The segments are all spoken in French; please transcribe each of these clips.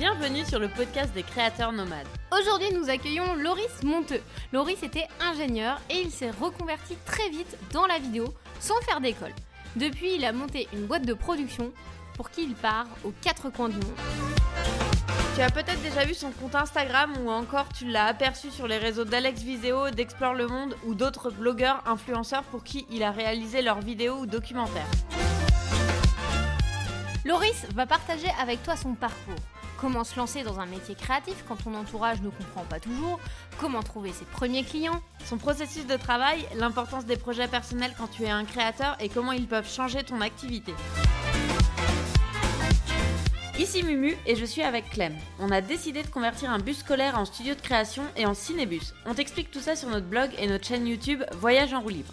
Bienvenue sur le podcast des créateurs nomades. Aujourd'hui, nous accueillons Loris Monteux. Loris était ingénieur et il s'est reconverti très vite dans la vidéo sans faire d'école. Depuis, il a monté une boîte de production pour qui il part aux quatre coins du monde. Tu as peut-être déjà vu son compte Instagram ou encore tu l'as aperçu sur les réseaux d'Alex Viseo, d'Explore le Monde ou d'autres blogueurs influenceurs pour qui il a réalisé leurs vidéos ou documentaires. Loris va partager avec toi son parcours. Comment se lancer dans un métier créatif quand ton entourage ne comprend pas toujours Comment trouver ses premiers clients Son processus de travail, l'importance des projets personnels quand tu es un créateur et comment ils peuvent changer ton activité. Ici Mumu et je suis avec Clem. On a décidé de convertir un bus scolaire en studio de création et en cinébus. On t'explique tout ça sur notre blog et notre chaîne YouTube Voyage en roue libre.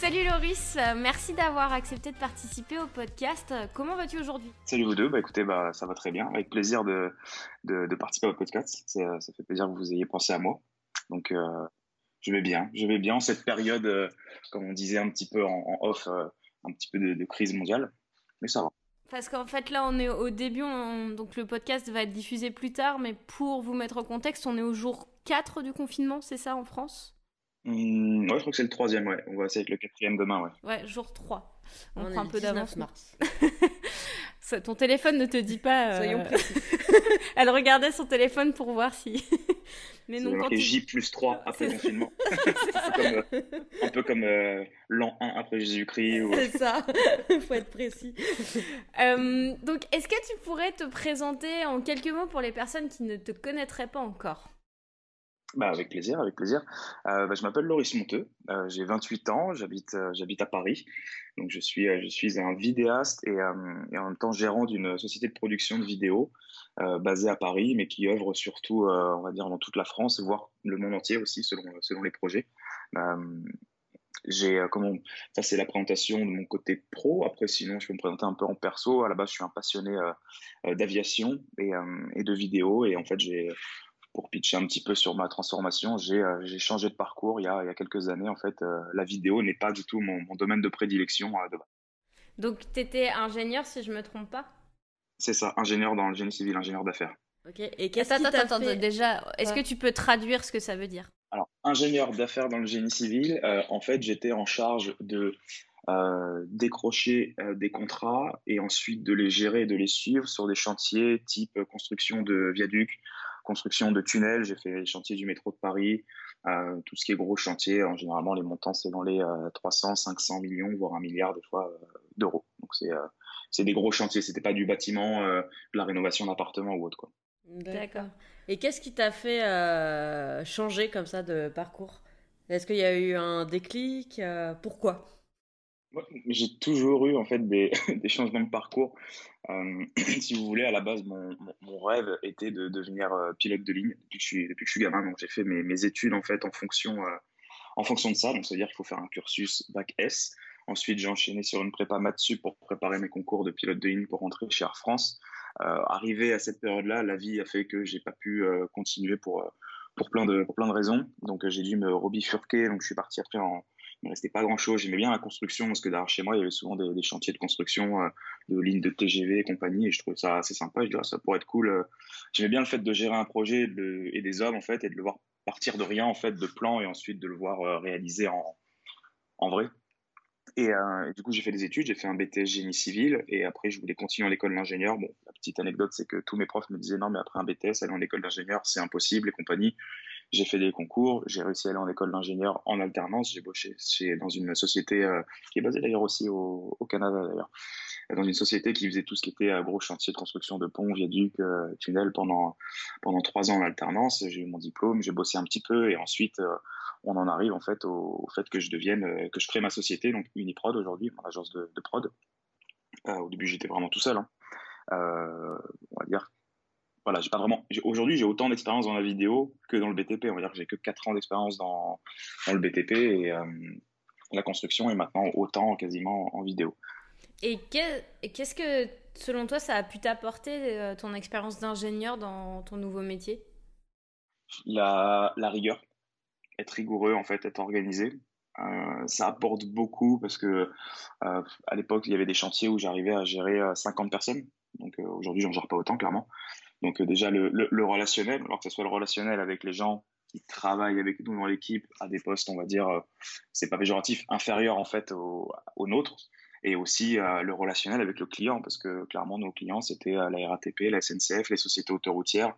Salut Loris, euh, merci d'avoir accepté de participer au podcast. Comment vas-tu aujourd'hui? Salut vous deux, bah écoutez, bah, ça va très bien, avec plaisir de, de, participer au podcast. Euh, ça fait plaisir que vous ayez pensé à moi. Donc euh, je vais bien, je vais bien en cette période, comme on disait un petit peu en, off, un petit peu de, crise mondiale, mais ça va. Parce qu'en fait là on est au début, donc le podcast va être diffusé plus tard, mais pour vous mettre au contexte, on est au jour 4 du confinement, c'est ça en France? Mmh, ouais, je crois que c'est le troisième, ouais. On va essayer avec le quatrième demain, ouais. Ouais, jour 3. On, prend un peu d'avance. mars. ton téléphone ne te dit pas. Euh, Soyons précis. Elle regardait son téléphone pour voir si. Mais non, quand J plus 3 après le confinement. Euh, un peu comme euh, l'an 1 après Jésus-Christ. Ou... C'est ça, il faut être précis. donc, est-ce que tu pourrais te présenter en quelques mots pour les personnes qui ne te connaîtraient pas encore? Bah, avec plaisir, avec plaisir. Euh, bah, je m'appelle Loris Monteux, euh, j'ai 28 ans, j'habite euh, j'habite à Paris. Donc je suis je suis un vidéaste et, et en même temps gérant d'une société de production de vidéos basée à Paris, mais qui œuvre surtout, on va dire, dans toute la France, voire le monde entier aussi selon selon les projets. j'ai comment ça c'est la présentation de mon côté pro. Après sinon je peux me présenter un peu en perso. À la base je suis un passionné d'aviation et, et de vidéo et en fait j'ai pour pitcher un petit peu sur ma transformation, j'ai euh, changé de parcours il y, a, il y, a, quelques années. En fait, euh, la vidéo n'est pas du tout mon, domaine de prédilection. Euh, Donc, tu étais ingénieur, si je ne me trompe pas? C'est ça, ingénieur dans le génie civil, ingénieur d'affaires. Ok, et qu'est-ce qui attends, fait... déjà, est-ce que tu peux traduire ce que ça veut dire? Alors, ingénieur d'affaires dans le génie civil, en fait, j'étais en charge de décrocher des contrats et ensuite de les gérer et de les suivre sur des chantiers type construction de viaducs, construction de tunnels, j'ai fait les chantiers du métro de Paris, euh, tout ce qui est gros chantier. En généralement, les montants, c'est dans les 300, euh, 500 millions, voire un milliard des fois euh, d'euros. Donc, c'est des gros chantiers. C'était pas du bâtiment, de la rénovation d'appartements ou autre. D'accord. Et qu'est-ce qui t'a fait changer comme ça de parcours? Est-ce qu'il y a eu un déclic? Pourquoi? J'ai toujours eu en fait des, changements de parcours. Euh, si vous voulez, à la base, mon, rêve était de devenir euh, pilote de ligne depuis que je suis, gamin. Donc j'ai fait mes, études en fait en fonction, euh, en fonction de ça. Donc ça veut dire qu'il faut faire un cursus bac S. Ensuite, j'ai enchaîné sur une prépa Matsu pour préparer mes concours de pilote de ligne pour rentrer chez Air France. arrivé à cette période-là, la vie a fait que j'ai pas pu continuer pour pour plein de plein de raisons. Donc j'ai dû me rebifurquer. Donc je suis parti après en il ne restait pas grand-chose. J'aimais bien la construction parce que derrière chez moi, il y avait souvent des, chantiers de construction, euh, de lignes de TGV et compagnie, et je trouvais ça assez sympa. Je disais, ah, ça pourrait être cool. Euh. J'aimais bien le fait de gérer un projet et des hommes, en fait, et de le voir partir de rien, en fait, de plan, et ensuite de le voir euh, réaliser en, en vrai. Et, du coup, j'ai fait des études, j'ai fait un BTS génie civil, et après, je voulais continuer en école d'ingénieur. Bon, la petite anecdote, c'est que tous mes profs me disaient non, mais après un BTS, aller en école d'ingénieur, c'est impossible et compagnie. J'ai fait des concours, j'ai réussi à aller en école d'ingénieur en alternance. J'ai bossé chez, dans une société euh, qui est basée d'ailleurs aussi au, au Canada d'ailleurs, dans une société qui faisait tout ce qui était euh, gros chantier de construction de ponts, viaducs, euh, tunnels pendant pendant trois ans en alternance. J'ai eu mon diplôme, j'ai bossé un petit peu et ensuite on en arrive en fait au, fait que je devienne, que je crée ma société, donc Uniprod aujourd'hui, mon agence de, de prod. au début j'étais vraiment tout seul. Hein. on va dire voilà, j'ai pas vraiment. Aujourd'hui, j'ai autant d'expérience dans la vidéo que dans le BTP. On va dire que j'ai que 4 ans d'expérience dans, dans, le BTP et la construction est maintenant autant quasiment en vidéo. Et qu'est-ce que, selon toi, ça a pu t'apporter ton expérience d'ingénieur dans ton nouveau métier? La, la, rigueur, être rigoureux en fait, être organisé. Euh, ça apporte beaucoup parce que euh, à l'époque il y avait des chantiers où j'arrivais à gérer 50 euh, personnes. Donc aujourd'hui j'en gère pas autant clairement. Donc déjà le, relationnel, alors que ce soit le relationnel avec les gens qui travaillent avec nous dans l'équipe à des postes, on va dire, c'est pas péjoratif, inférieur en fait au, au nôtre et aussi le relationnel avec le client, parce que clairement, nos clients, c'était la RATP, la SNCF, les sociétés autoroutières,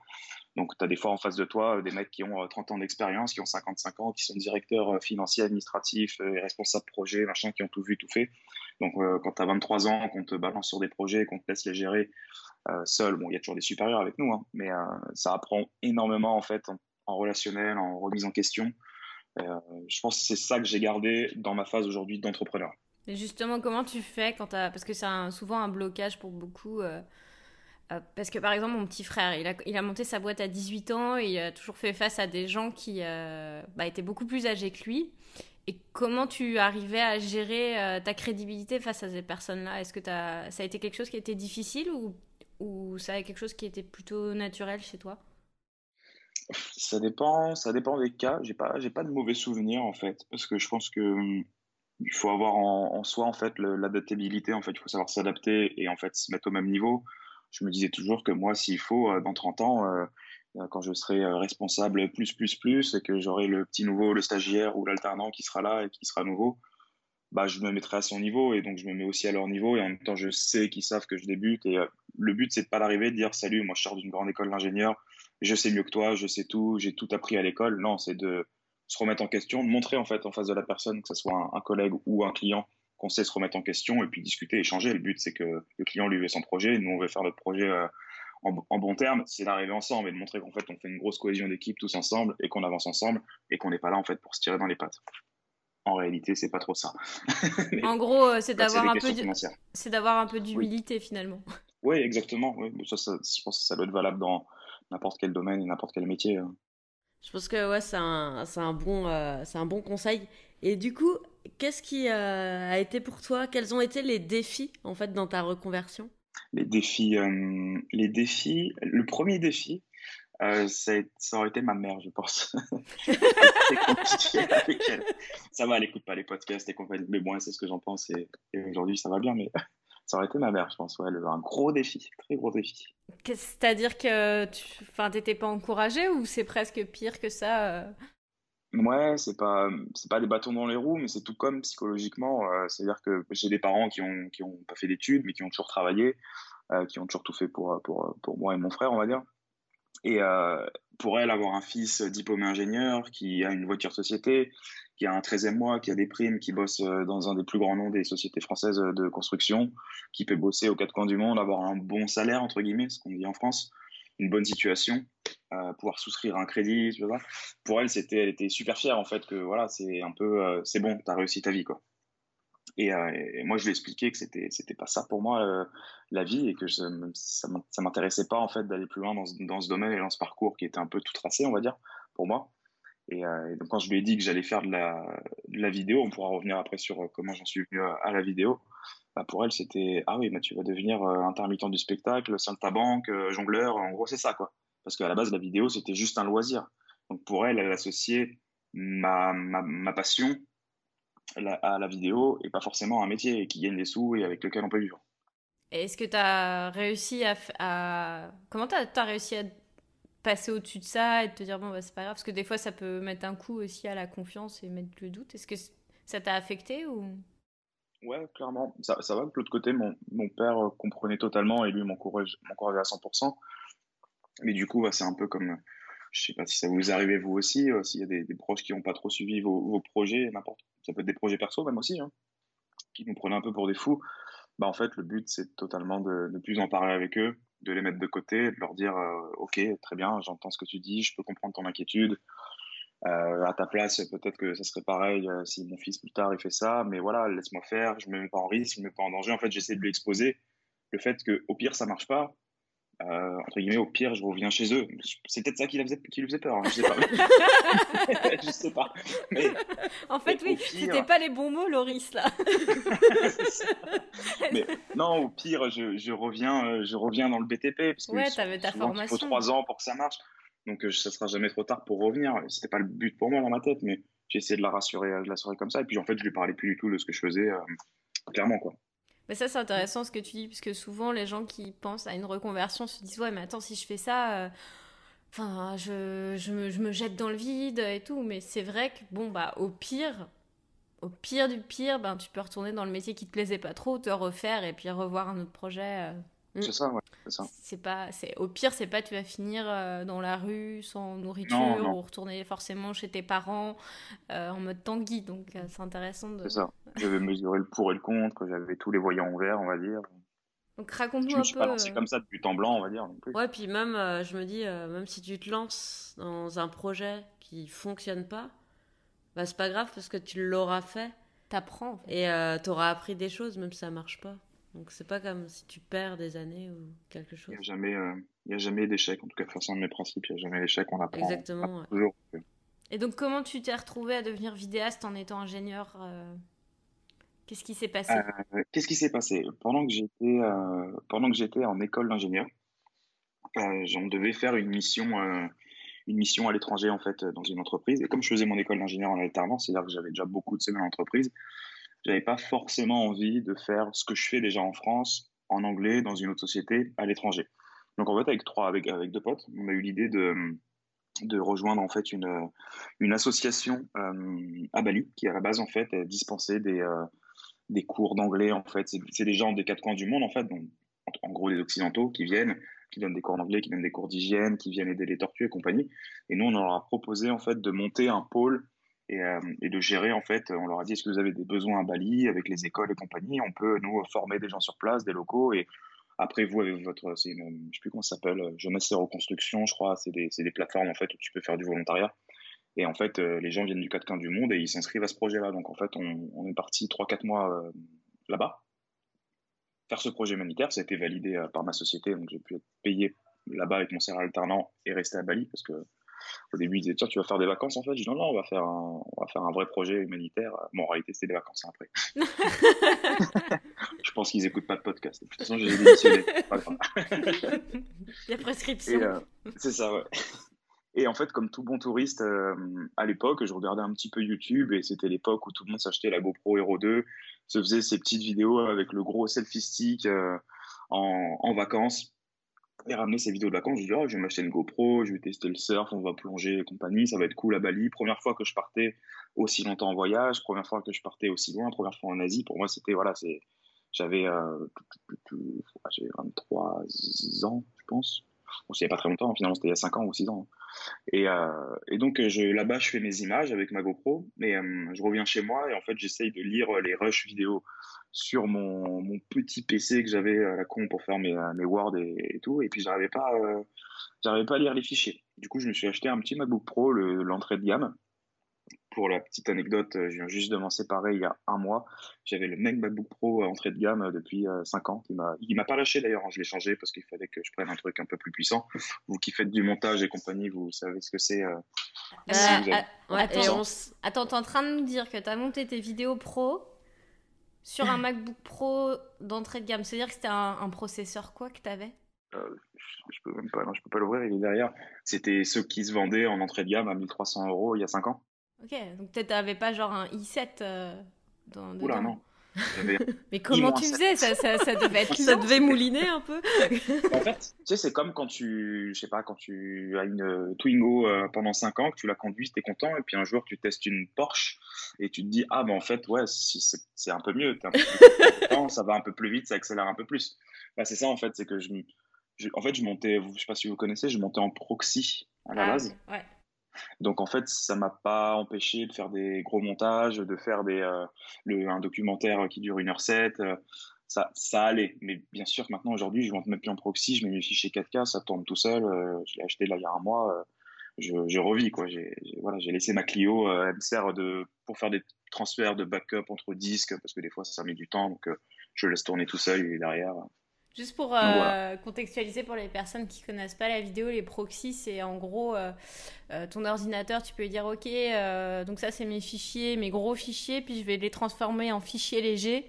donc, tu as des fois en face de toi euh, des mecs qui ont 30 euh, ans d'expérience, qui ont 55 ans, qui sont directeurs euh, financiers, administratifs, responsables projet, machin, qui ont tout vu, tout fait. Donc, quand tu as 23 ans, qu'on te balance sur des projets, qu'on te laisse les gérer seul, bon, il y a toujours des supérieurs avec nous, hein, mais ça apprend énormément en fait en, relationnel, en remise en question. je pense que c'est ça que j'ai gardé dans ma phase aujourd'hui d'entrepreneur. Justement, comment tu fais quand as... Parce que c'est souvent un blocage pour beaucoup. Euh, parce que par exemple, mon petit frère, il a, il a, monté sa boîte à 18 ans et il a toujours fait face à des gens qui euh, bah, étaient beaucoup plus âgés que lui. Et comment tu arrivais à gérer euh, ta crédibilité face à ces personnes-là? Est-ce que ça a été quelque chose qui été difficile ou, ça a été quelque chose qui était plutôt naturel chez toi? Ça dépend, ça dépend des cas. J'ai pas, j'ai pas de mauvais souvenirs en fait, parce que je pense que hum, il faut avoir en, soi en fait l'adaptabilité. En fait, il faut savoir s'adapter et en fait se mettre au même niveau je me disais toujours que moi, s'il faut, euh, dans 30 ans, euh, quand je serai responsable plus, plus, plus, et que j'aurai le petit nouveau, le stagiaire ou l'alternant qui sera là et qui sera nouveau, bah, je me mettrai à son niveau et donc je me mets aussi à leur niveau et en même temps je sais qu'ils savent que je débute et le but c'est de pas d'arriver de dire salut moi je sors d'une grande école d'ingénieur je sais mieux que toi je sais tout j'ai tout appris à l'école non c'est de se remettre en question de montrer en fait en face de la personne que ce soit un collègue ou un client qu'on sait se remettre en question et puis discuter, échanger. Le but, c'est que le client lui veut son projet, nous, on veut faire notre projet euh, en, bon terme. C'est d'arriver ensemble et de montrer qu'en fait, on fait une grosse cohésion d'équipe tous ensemble et qu'on avance ensemble et qu'on n'est pas là, en fait, pour se tirer dans les pattes. En réalité, c'est pas trop ça. en gros, euh, c'est d'avoir un, peu c'est d'avoir un peu d'humilité finalement. Oui, exactement. Oui. je pense que ça doit être valable dans n'importe quel domaine et n'importe quel métier. Hein. Je pense que ouais, c'est un, un, bon, euh, c'est un bon conseil. Et du coup, qu'est-ce qui euh, a été pour toi Quels ont été les défis en fait dans ta reconversion? Les défis, euh, les défis. Le premier défi, euh, ça, aurait été ma mère, je pense. ça va, elle écoute pas les podcasts et compagnie, mais moi, c'est ce que j'en pense et, aujourd'hui, ça va bien, mais ça aurait été ma mère, je pense. Ouais, un gros défi, très gros défi. C'est-à-dire que tu n'étais pas encouragé ou c'est presque pire que ça Ouais, c'est pas c'est pas des bâtons dans les roues, mais c'est tout comme psychologiquement. Euh, c'est-à-dire que j'ai des parents qui ont qui ont pas fait d'études, mais qui ont toujours travaillé, euh, qui ont toujours tout fait pour pour pour moi et mon frère, on va dire. Et euh, pour elle, avoir un fils diplômé ingénieur qui a une voiture société, qui a un 13e mois, qui a des primes, qui bosse dans un des plus grands noms des sociétés françaises de construction, qui peut bosser aux quatre coins du monde, avoir un bon salaire entre guillemets, ce qu'on dit en France, une bonne situation, euh, pouvoir souscrire un crédit, tu vois. Pour elle, c'était, elle était super fière en fait que voilà, c'est un peu, euh, c'est bon, t'as réussi ta vie quoi. Et, euh, moi, je lui ai expliqué que c'était, c'était pas ça pour moi la vie et que ça, ça m'intéressait pas en fait d'aller plus loin dans ce, dans ce, domaine et dans ce parcours qui était un peu tout tracé, on va dire, pour moi. Et, donc quand je lui ai dit que j'allais faire de la, de la, vidéo, on pourra revenir après sur comment j'en suis venu à, la vidéo. Bah pour elle, c'était ah oui, bah, tu vas devenir intermittent du spectacle, de ta banque, jongleur. En gros, c'est ça quoi. Parce qu'à la base, la vidéo, c'était juste un loisir. Donc pour elle, elle associait ma, ma, ma passion à la vidéo et pas forcément un métier qui gagne des sous et avec lequel on peut vivre. Est-ce que tu as réussi à, à... Comment tu as, réussi à passer au-dessus de ça et te dire bon bah c'est pas grave? Parce que des fois ça peut mettre un coup aussi à la confiance et mettre le doute. Est-ce que ça t'a affecté ou? Ouais, clairement. Ça, ça va. De l'autre côté, mon, mon père comprenait totalement et lui m'encourageait à 100%. Mais du coup, c'est un peu comme, je sais pas si ça vous arrive vous aussi, euh, s'il y a des, proches qui n'ont pas trop suivi vos, projets, n'importe, ça peut être des projets perso même aussi, hein, qui nous prenaient un peu pour des fous. Bah, en fait, le but, c'est totalement de ne plus en parler avec eux, de les mettre de côté, de leur dire, euh, ok, très bien, j'entends ce que tu dis, je peux comprendre ton inquiétude. Euh, à ta place, peut-être que ça serait pareil si mon fils plus tard il fait ça, mais voilà, laisse-moi faire, je me mets pas en risque, je me mets pas en danger. En fait, j'essaie de lui exposer le fait que au pire ça marche pas, euh, entre guillemets, au pire, je reviens chez eux. C'est peut-être ça qui, faisait, qui lui faisait peur, hein, je sais pas. je sais pas. Mais, en fait, oui, c'était pas les bons mots, Loris, là. mais non, au pire, je, je, reviens, euh, je reviens dans le BTP. Parce que ouais, t'avais ta formation. Il faut trois ans pour que ça marche. Donc, euh, ça sera jamais trop tard pour revenir. C'était pas le but pour moi dans ma tête, mais j'ai essayé de la rassurer, de la rassurer comme ça. Et puis, en fait, je lui parlais plus du tout de ce que je faisais, clairement, quoi. Mais ça, c'est intéressant ce que tu dis, puisque souvent, les gens qui pensent à une reconversion se disent Ouais, mais attends, si je fais ça, euh, je, me, jette dans le vide et tout. Mais c'est vrai que, bon, bah, au pire, au pire du pire, ben, tu peux retourner dans le métier qui te plaisait pas trop, te refaire et puis revoir un autre projet. Euh. Mm. C'est ça, ouais. C'est pas, c'est au pire, c'est pas tu vas finir euh, dans la rue sans nourriture ou retourner forcément chez tes parents euh, en mode Tanguy. Donc euh, c'est intéressant de. C'est ça. J'avais mesuré le pour et le contre, j'avais tous les voyants ouverts, on va dire. Donc raconte-nous un peu. C'est comme ça depuis temps blanc, on va dire. Ouais, puis même, je me dis, même si tu te lances dans un projet qui fonctionne pas, bah c'est pas grave parce que tu l'auras fait. T'apprends. En fait. Et t'auras appris des choses, même si ça marche pas. Donc c'est pas comme si tu perds des années ou quelque chose. Il n'y a jamais, euh, a jamais d'échec. En tout cas, c'est un de mes principes. Il n'y a jamais d'échec. On apprend. Exactement. Toujours. Et donc comment tu t'es retrouvé à devenir vidéaste en étant ingénieur euh, Qu'est-ce qui s'est passé? Euh, Qu'est-ce qui s'est passé? Pendant que j'étais pendant que j'étais en école d'ingénieur, on devait faire une mission une mission à l'étranger en fait dans une entreprise. Et comme je faisais mon école d'ingénieur en alternance, c'est-à-dire que j'avais déjà beaucoup de semaines en entreprise, j'avais pas forcément envie de faire ce que je fais déjà en France, en anglais, dans une autre société, à l'étranger. Donc en fait, avec trois, avec, avec deux potes, on a eu l'idée de, de rejoindre en fait une, une association euh, à Bali qui à la base en fait dispensait des, euh, des cours d'anglais en fait. C'est des gens des quatre coins du monde en fait, donc en gros des occidentaux qui viennent, qui donnent des cours d'anglais, qui donnent des cours d'hygiène, qui viennent aider les tortues et compagnie. Et nous on leur a proposé en fait de monter un pôle euh, et, de gérer en fait. On leur a dit est-ce que vous avez des besoins à Bali avec les écoles et compagnie? On peut nous former des gens sur place, des locaux et après vous avec votre, c'est je sais plus comment ça s'appelle, jeunesse et reconstruction, je crois. C'est des, des, plateformes en fait où tu peux faire du volontariat. Et en fait, euh, les gens viennent du quatre coins du monde et ils s'inscrivent à ce projet-là. Donc en fait, on, est parti 3-4 mois euh, là-bas faire ce projet humanitaire. Ça a été validé par ma société, donc j'ai pu être payé là-bas avec mon salaire alternant et rester à Bali parce que au début, ils disaient, tiens, tu vas faire des vacances en fait? Je dis, non, non, on va faire un, on va faire un vrai projet humanitaire. Bon, en réalité, c'était des vacances après. je pense qu'ils n'écoutent pas de podcast. De toute façon, j'ai démissionné. Il y a prescription. Euh, c'est ça, ouais. Et en fait, comme tout bon touriste, euh, à l'époque, je regardais un petit peu YouTube et c'était l'époque où tout le monde s'achetait la GoPro Hero 2, se faisait ses petites vidéos avec le gros selfie stick euh, en, en, vacances et ramener ces vidéos de vacances. Je dis, oh, je vais m'acheter une GoPro, je vais tester le surf, on va plonger et compagnie, ça va être cool à Bali. Première fois que je partais aussi longtemps en voyage, première fois que je partais aussi loin, première fois en Asie. Pour moi, c'était, voilà, c'est, j'avais, euh, j'avais 23 ans, je pense. Bon, c'était pas très longtemps, finalement, c'était il y a 5 ans ou 6 ans. Et, euh, et donc, je, là-bas, je fais mes images avec ma GoPro, mais euh, je reviens chez moi et en fait, j'essaye de lire les rushs vidéo sur mon, mon petit PC que j'avais à la con pour faire mes, mes Word et, tout. Et puis, j'arrivais pas, euh, pas à lire les fichiers. Du coup, je me suis acheté un petit MacBook Pro, l'entrée de gamme. Pour la petite anecdote, je viens juste de m'en séparer il y a un mois. J'avais le même MacBook Pro entrée de gamme depuis 5 ans. Il m'a, il m'a pas lâché d'ailleurs. Hein. Je l'ai changé parce qu'il fallait que je prenne un truc un peu plus puissant. Vous qui faites du montage et compagnie, vous savez ce que c'est. Euh, euh, attends, attends, t'es en train de nous dire que tu as monté tes vidéos pro sur un MacBook Pro d'entrée de gamme. C'est-à-dire que c'était un, processeur quoi que tu avais euh, je, peux même pas, non, je peux pas l'ouvrir, il est derrière. C'était ceux qui se vendaient en entrée de gamme à 1300 euros il y a 5 ans. Ok, donc peut-être t'avais pas genre un i7 euh, dans, Oula, non. Mais comment tu faisais ça, ça, ça, devait être ça devait mouliner un peu. en fait, tu sais, c'est comme quand tu, je sais pas, quand tu as une Twingo euh, pendant 5 ans, que tu la conduis, tu es content, et puis un jour tu testes une Porsche et tu te dis ah ben en fait ouais c'est un peu mieux, un peu plus ça va un peu plus vite, ça accélère un peu plus. Bah, c'est ça en fait, c'est que je, en fait je montais, je sais pas si vous connaissez, je montais en proxy à la ah base. Ouais. Donc en fait, ça m'a pas empêché de faire des gros montages, de faire des, euh, un documentaire qui dure 1h07. Euh, ça, ça allait. Mais bien sûr, maintenant, aujourd'hui, je monte même plus en proxy, je mets mes fichiers 4K, ça tourne tout seul. Euh, je l'ai acheté là il y a un mois. je, je revis, quoi. J'ai voilà, laissé ma Clio, elle me sert de, pour faire des transferts de backup entre disques, parce que des fois, ça met du temps. Donc je laisse tourner tout seul et derrière. Juste pour euh, contextualiser pour les personnes qui connaissent pas la vidéo, les proxys, c'est en gros euh, euh, ton ordinateur, tu peux lui dire ok, donc ça c'est mes fichiers, mes gros fichiers, puis je vais les transformer en fichiers légers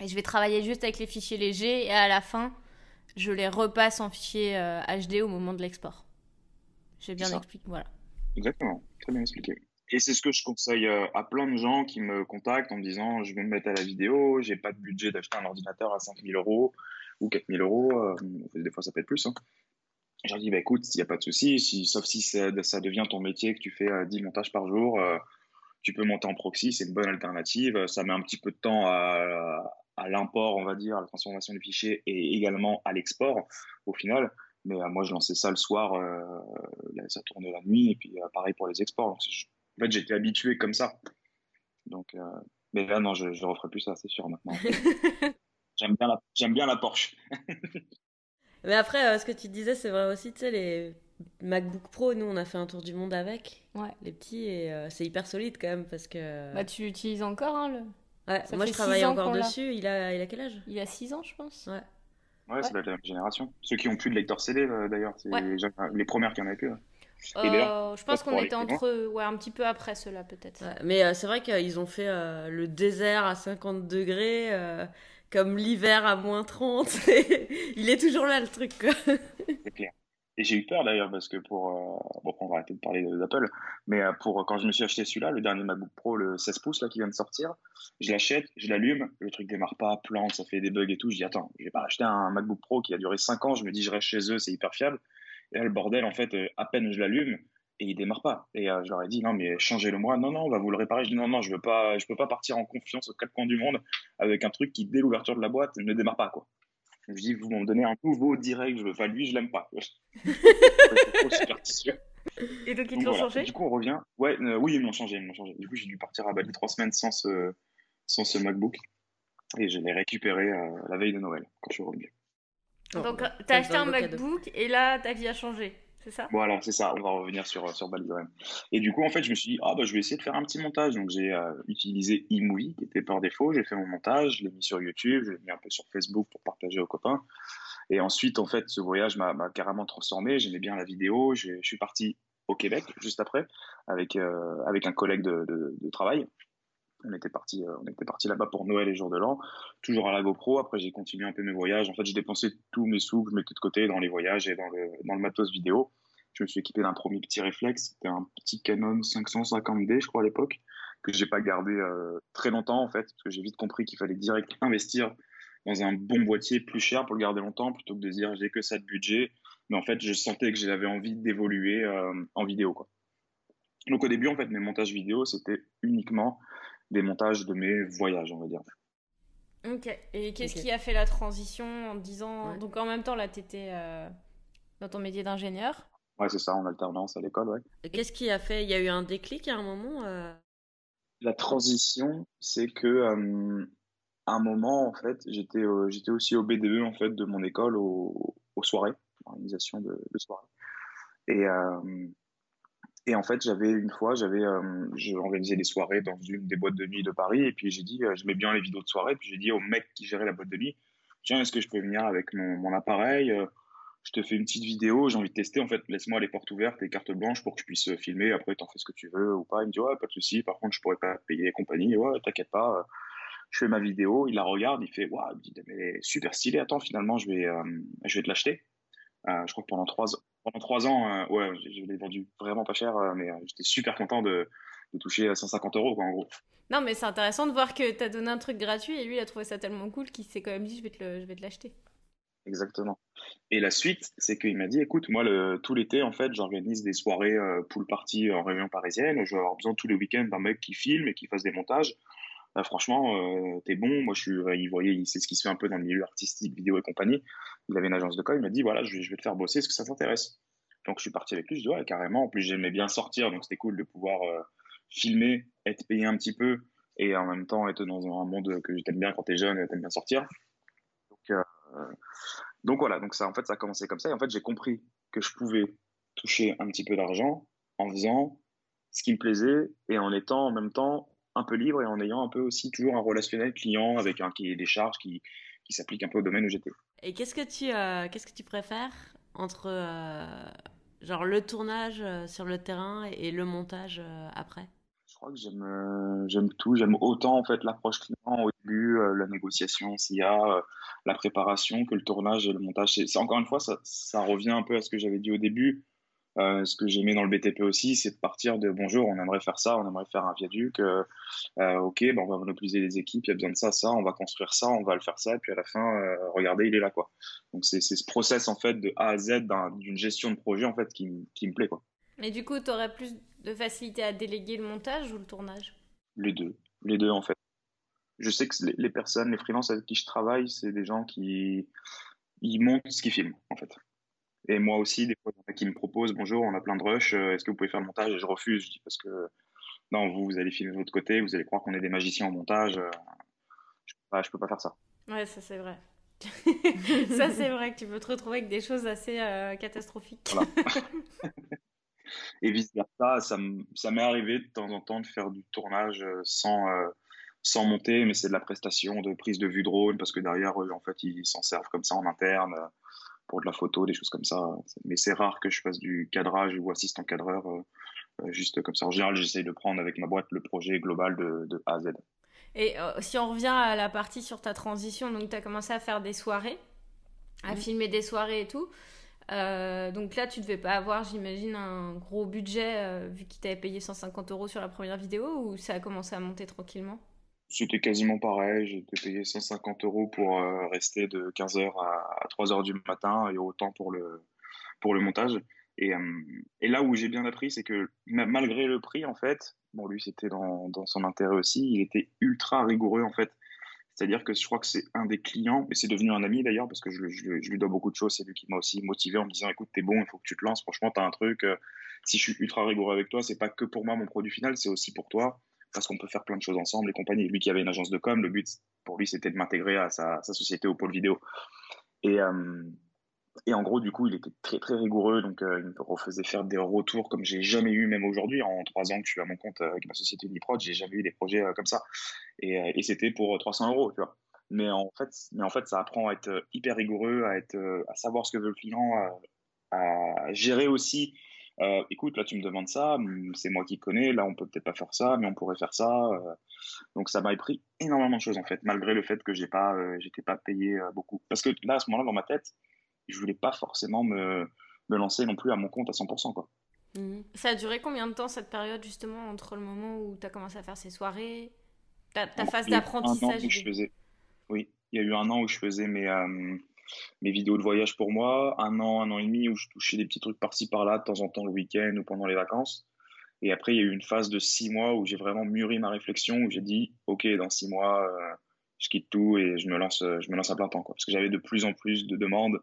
et je vais travailler juste avec les fichiers légers et à la fin je les repasse en fichier HD au moment de l'export. J'ai bien expliqué, voilà. Exactement, très bien expliqué. Et c'est ce que je conseille à plein de gens qui me contactent en me disant je vais me mettre à la vidéo, j'ai pas de budget d'acheter un ordinateur à 5000 euros ou 4000 euros. Euh, des fois, ça peut être plus. Hein. Je leur dis, bah, écoute, il n'y a pas de souci, sauf si ça, devient ton métier, que tu fais 10 euh, montages par jour, euh, tu peux monter en proxy, c'est une bonne alternative. Ça met un petit peu de temps à, l'import, on va dire, à la transformation des fichiers et également à l'export au final. Mais moi, je lançais ça le soir, ça tournait la nuit, et puis pareil pour les exports. en fait, j'étais habitué comme ça. Donc, mais là, non, je ne referai plus ça, c'est sûr maintenant. J'aime bien, la, j'aime bien la Porsche. Mais après, euh, ce que tu disais, c'est vrai aussi, tu sais, les MacBook Pro, nous, on a fait un tour du monde avec. Ouais. Les petits, et euh, c'est hyper solide quand même parce que. Bah, tu l'utilises encore, hein, le. Ouais, moi je travaille encore dessus. Il a, il a quel âge? Il a 6 ans, je pense. Ouais. Ouais, c'est la même génération. Ceux qui ont plus de lecteur CD, euh, d'ailleurs, c'est les, premières qui en avaient plus. je pense qu'on était entre ouais, un petit peu après cela peut-être. mais c'est vrai qu'ils ont fait le désert à 50 degrés comme l'hiver à moins 30. il est toujours là le truc. C'est clair. Et j'ai eu peur d'ailleurs parce que pour. Euh, bon, on va arrêter de parler d'Apple, mais euh, pour quand je me suis acheté celui-là, le dernier MacBook Pro, le 16 pouces là qui vient de sortir, je l'achète, je l'allume, le truc démarre pas, plante, ça fait des bugs et tout. Je dis attends, je vais pas acheter un MacBook Pro qui a duré 5 ans, je me dis je reste chez eux, c'est hyper fiable. Et là, le bordel, en fait, euh, à peine je l'allume, et il démarre pas. Et euh, je leur ai dit non mais changez-le moi. Non non, on va vous le réparer. Je dis non non, je veux pas, je peux pas partir en confiance aux quatre coins du monde avec un truc qui dès l'ouverture de la boîte ne démarre pas quoi. Je dis vous m'en donnez un nouveau direct. Je veux, enfin lui je l'aime pas. Et donc ils l'ont changé. Du coup on revient. Ouais euh, oui ils m'ont changé, ils m'ont changé. Du coup j'ai dû partir à Bali trois semaines sans ce sans ce MacBook et je l'ai récupéré euh, la veille de Noël quand je suis revenu. Donc tu as acheté un MacBook et là ta vie a changé c'est ça? Voilà, c'est ça. On va revenir sur, sur Bali Et du coup, en fait, je me suis dit, ah bah, je vais essayer de faire un petit montage. Donc, j'ai euh, utilisé eMovie, qui était par défaut. J'ai fait mon montage, je l'ai mis sur YouTube, je l'ai mis un peu sur Facebook pour partager aux copains. Et ensuite, en fait, ce voyage m'a carrément transformé. J'aimais bien la vidéo. Je, suis parti au Québec juste après avec, euh, avec un collègue de, de, travail. On était parti, euh, on était parti là-bas pour Noël et jour de l'an, toujours à la GoPro. Après, j'ai continué un peu mes voyages. En fait, j'ai dépensé tous mes sous que je mettais de côté dans les voyages et dans le, dans le matos vidéo. Je me suis équipé d'un premier petit réflexe. C'était un petit Canon 550D, je crois, à l'époque, que j'ai pas gardé euh, très longtemps, en fait, parce que j'ai vite compris qu'il fallait direct investir dans un bon boîtier plus cher pour le garder longtemps, plutôt que de dire j'ai que ça de budget. Mais en fait, je sentais que j'avais envie d'évoluer euh, en vidéo, quoi. Donc au début, en fait, mes montages vidéo, c'était uniquement des montages de mes voyages, on va dire. Ok. Et qu'est-ce qui a fait la transition en disant. Donc en même temps, là, tu étais euh, dans ton métier d'ingénieur? Ouais, c'est ça, en alternance à l'école, ouais. Qu'est-ce qui a fait Il y a eu un déclic à un moment euh? La transition, c'est que euh, à un moment, en fait, j'étais j'étais aussi au BDE en fait de mon école aux soirées, organisation de, de soirées. Et et en fait, j'avais une fois, j'avais, euh, organisé des soirées dans une des boîtes de nuit de Paris, et puis j'ai dit, euh, j'aimais bien les vidéos de soirée, puis j'ai dit au mec qui gérait la boîte de nuit, tiens, est-ce que je peux venir avec mon, mon appareil euh, Je te fais une petite vidéo, j'ai envie de tester, en fait, laisse-moi les portes ouvertes, les cartes blanches pour que je puisse filmer, après t'en fais ce que tu veux ou pas. Il me dit, ouais, pas de souci, par contre, je pourrais pas payer les compagnies, ouais, t'inquiète pas. Je fais ma vidéo, il la regarde, il fait, ouais, il dit, mais super stylé, attends, finalement, je vais, je vais te l'acheter. je crois que pendant trois ans pendant trois ans, euh, ouais, je, l'ai vendu vraiment pas cher, euh, mais euh, j'étais super content de, de, toucher 150 euros, quoi, en gros. Non, mais c'est intéressant de voir que tu as donné un truc gratuit et lui, il a trouvé ça tellement cool qu'il s'est quand même dit je vais te l'acheter. Exactement. Et la suite, c'est qu'il m'a dit écoute, moi, le, tout l'été, en fait, j'organise des soirées pool party en réunion parisienne. Je vais avoir besoin tous les week-ends d'un mec qui filme et qui fasse des montages. Franchement, t'es bon. Moi, je suis, il voyait, il sait ce qui se fait un peu dans le milieu artistique, vidéo et compagnie. Il avait une agence de com, il m'a dit voilà, je vais, te faire bosser, est-ce que ça t'intéresse. Donc je suis parti avec lui, je dis ouais, carrément. En plus, j'aimais bien sortir, donc c'était cool de pouvoir euh, filmer, être payé un petit peu et en même temps être dans un monde que j'aime bien quand t'es jeune, t'aimes bien sortir. Donc, euh, donc voilà, donc ça en fait ça a commencé comme ça. Et en fait j'ai compris que je pouvais toucher un petit peu d'argent en faisant ce qui me plaisait et en étant en même temps un peu libre et en ayant un peu aussi toujours un relationnel client avec un qui des charges qui, qui s'applique un peu au domaine où j'étais. Et qu'est-ce que tu, euh, qu'est-ce que tu préfères entre genre le tournage sur le terrain et le montage après? Je crois que j'aime, j'aime tout. J'aime autant en fait l'approche client au début, la négociation s'il y a, la préparation que le tournage et le montage. C'est, encore une fois, ça, ça revient un peu à ce que j'avais dit au début euh, ce que j'aimais dans le BTP aussi, c'est de partir de bonjour, on aimerait faire ça, on aimerait faire un viaduc. Euh, euh, ok, ben on va monopoliser les équipes, il y a besoin de ça, ça, on va construire ça, on va le faire ça, et puis à la fin, regardez, il est là quoi. Donc c'est ce process en fait de A à Z d'une gestion de projet en fait qui, qui me plaît quoi. Mais du coup, tu aurais plus de facilité à déléguer le montage ou le tournage? Les deux, les deux en fait. Je sais que les, les personnes, les freelances avec qui je travaille, c'est des gens qui ils montent ce qu'ils filment en fait. Et moi aussi, des fois, il y en a qui me proposent Bonjour, on a plein de rush, euh, est-ce que vous pouvez faire le montage? Et je refuse. Je dis Parce que non, vous, vous allez filmer de votre côté, vous allez croire qu'on est des magiciens en montage. Euh, je peux peux pas faire ça. Ouais, ça c'est vrai. ça c'est vrai que tu peux te retrouver avec des choses assez euh, catastrophiques. Et vice versa, ça, ça m'est arrivé de temps en temps de faire du tournage sans, sans monter, mais c'est de la prestation, de prise de vue drone, parce que derrière, en fait, ils s'en servent comme ça en interne pour de la photo, des choses comme ça. Mais c'est rare que je fasse du cadrage ou assistant cadreur, euh, euh, juste comme ça. En général, j'essaie de prendre avec ma boîte le projet global de, A à Z. Et euh, si on revient à la partie sur ta transition, donc tu as commencé à faire des soirées, à filmer des soirées et tout. donc là, tu devais pas avoir, j'imagine, un gros budget vu qu'il t'avait payé 150 euros sur la première vidéo ou ça a commencé à monter tranquillement? C'était quasiment pareil. Été payé 150 euros pour euh, rester de 15h à, 3h du matin et autant pour le, pour le montage. Et, euh, et là où j'ai bien appris, c'est que malgré le prix, en fait, bon, lui, c'était dans, dans, son intérêt aussi, il était ultra rigoureux, en fait. C'est-à-dire que je crois que c'est un des clients, et c'est devenu un ami d'ailleurs, parce que je, je, lui dois beaucoup de choses. C'est lui qui m'a aussi motivé en me disant écoute, t'es bon, il faut que tu te lances. Franchement, t'as un truc. Euh, si je suis ultra rigoureux avec toi, c'est pas que pour moi mon produit final, c'est aussi pour toi parce qu'on peut faire plein de choses ensemble et compagnie. Lui qui avait une agence de com, le but pour lui c'était de m'intégrer à sa, société au pôle vidéo. Et, euh, et en gros, du coup, il était très très rigoureux, donc euh, il me refaisait faire des retours comme j'ai jamais eu, même aujourd'hui, en trois ans que je suis à mon compte avec ma société Uniprod, j'ai jamais eu des projets euh, comme ça. Et, et c'était pour 300 euros, tu vois. Mais en fait, mais en fait, ça apprend à être hyper rigoureux, à être, à savoir ce que veut le client, à gérer aussi euh, écoute, là tu me demandes ça, hum, c'est moi qui connais, là on peut peut-être pas faire ça, mais on pourrait faire ça. Euh. donc ça m'a pris énormément de choses en fait, malgré le fait que j'ai pas, euh, j'étais pas payé beaucoup. Parce que là à ce moment-là dans ma tête, je voulais pas forcément me, me lancer non plus à mon compte à 100%. Quoi. Mmh. Ça a duré combien de temps cette période justement entre le moment où tu as commencé à faire ces soirées, ta, ta phase d'apprentissage Oui, il y a eu un an où je faisais mes, mes vidéos de voyage pour moi, un an, un an et demi où je touchais des petits trucs par-ci par-là de temps en temps le week-end ou pendant les vacances. Et après, il y a eu une phase de six mois où j'ai vraiment mûri ma réflexion, où j'ai dit, OK, dans six mois, euh, je quitte tout et je me lance, je me lance à plein temps. Quoi. Parce que j'avais de plus en plus de demandes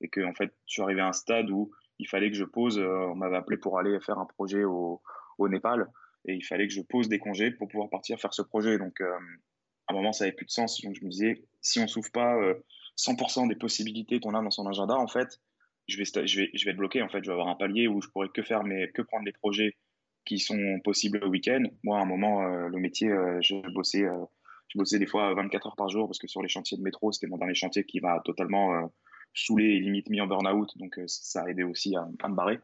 et que, en fait, je suis arrivé à un stade où il fallait que je pose. Euh, on m'avait appelé pour aller faire un projet au, au, Népal et il fallait que je pose des congés pour pouvoir partir faire ce projet. Donc, euh, à un moment, ça n'avait plus de sens. Donc, je me disais, si on s'ouvre pas 100% des possibilités qu'on a dans son agenda, en fait, je vais, je vais, je vais être bloqué. En fait, je vais avoir un palier où je pourrais que faire, mais que prendre les projets qui sont possibles le week-end. Moi, à un moment, euh, le métier, euh, je bossais, euh, je bossais des fois 24 heures par jour parce que sur les chantiers de métro, c'était mon dernier chantier qui m'a totalement saoulé et limite mis en burn-out. Donc, ça a aidé aussi à, me barrer.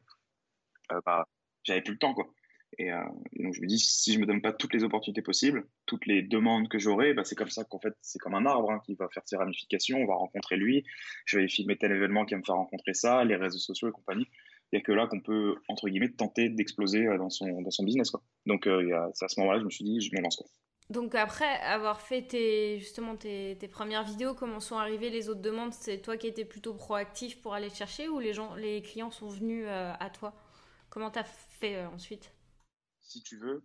bah, j'avais plus le temps, quoi. Euh, et, donc je me dis, si je me donne pas toutes les opportunités possibles, toutes les demandes que j'aurai, bah, c'est comme ça qu'en fait, c'est comme un arbre hein, qui va faire ses ramifications, on va rencontrer lui, je vais filmer tel événement qui va me faire rencontrer ça, les réseaux sociaux et compagnie. Il n'y a que là qu'on peut, entre guillemets, tenter d'exploser euh, dans son, dans son business. Quoi. Donc euh, c'est à ce moment-là je me suis dit, je me lance. Quoi. Donc après avoir fait tes, justement tes, tes, premières vidéos, comment sont arrivées les autres demandes? C'est toi qui étais plutôt proactif pour aller chercher ou les, gens, les clients sont venus à toi? Comment tu as fait ensuite? Si tu veux.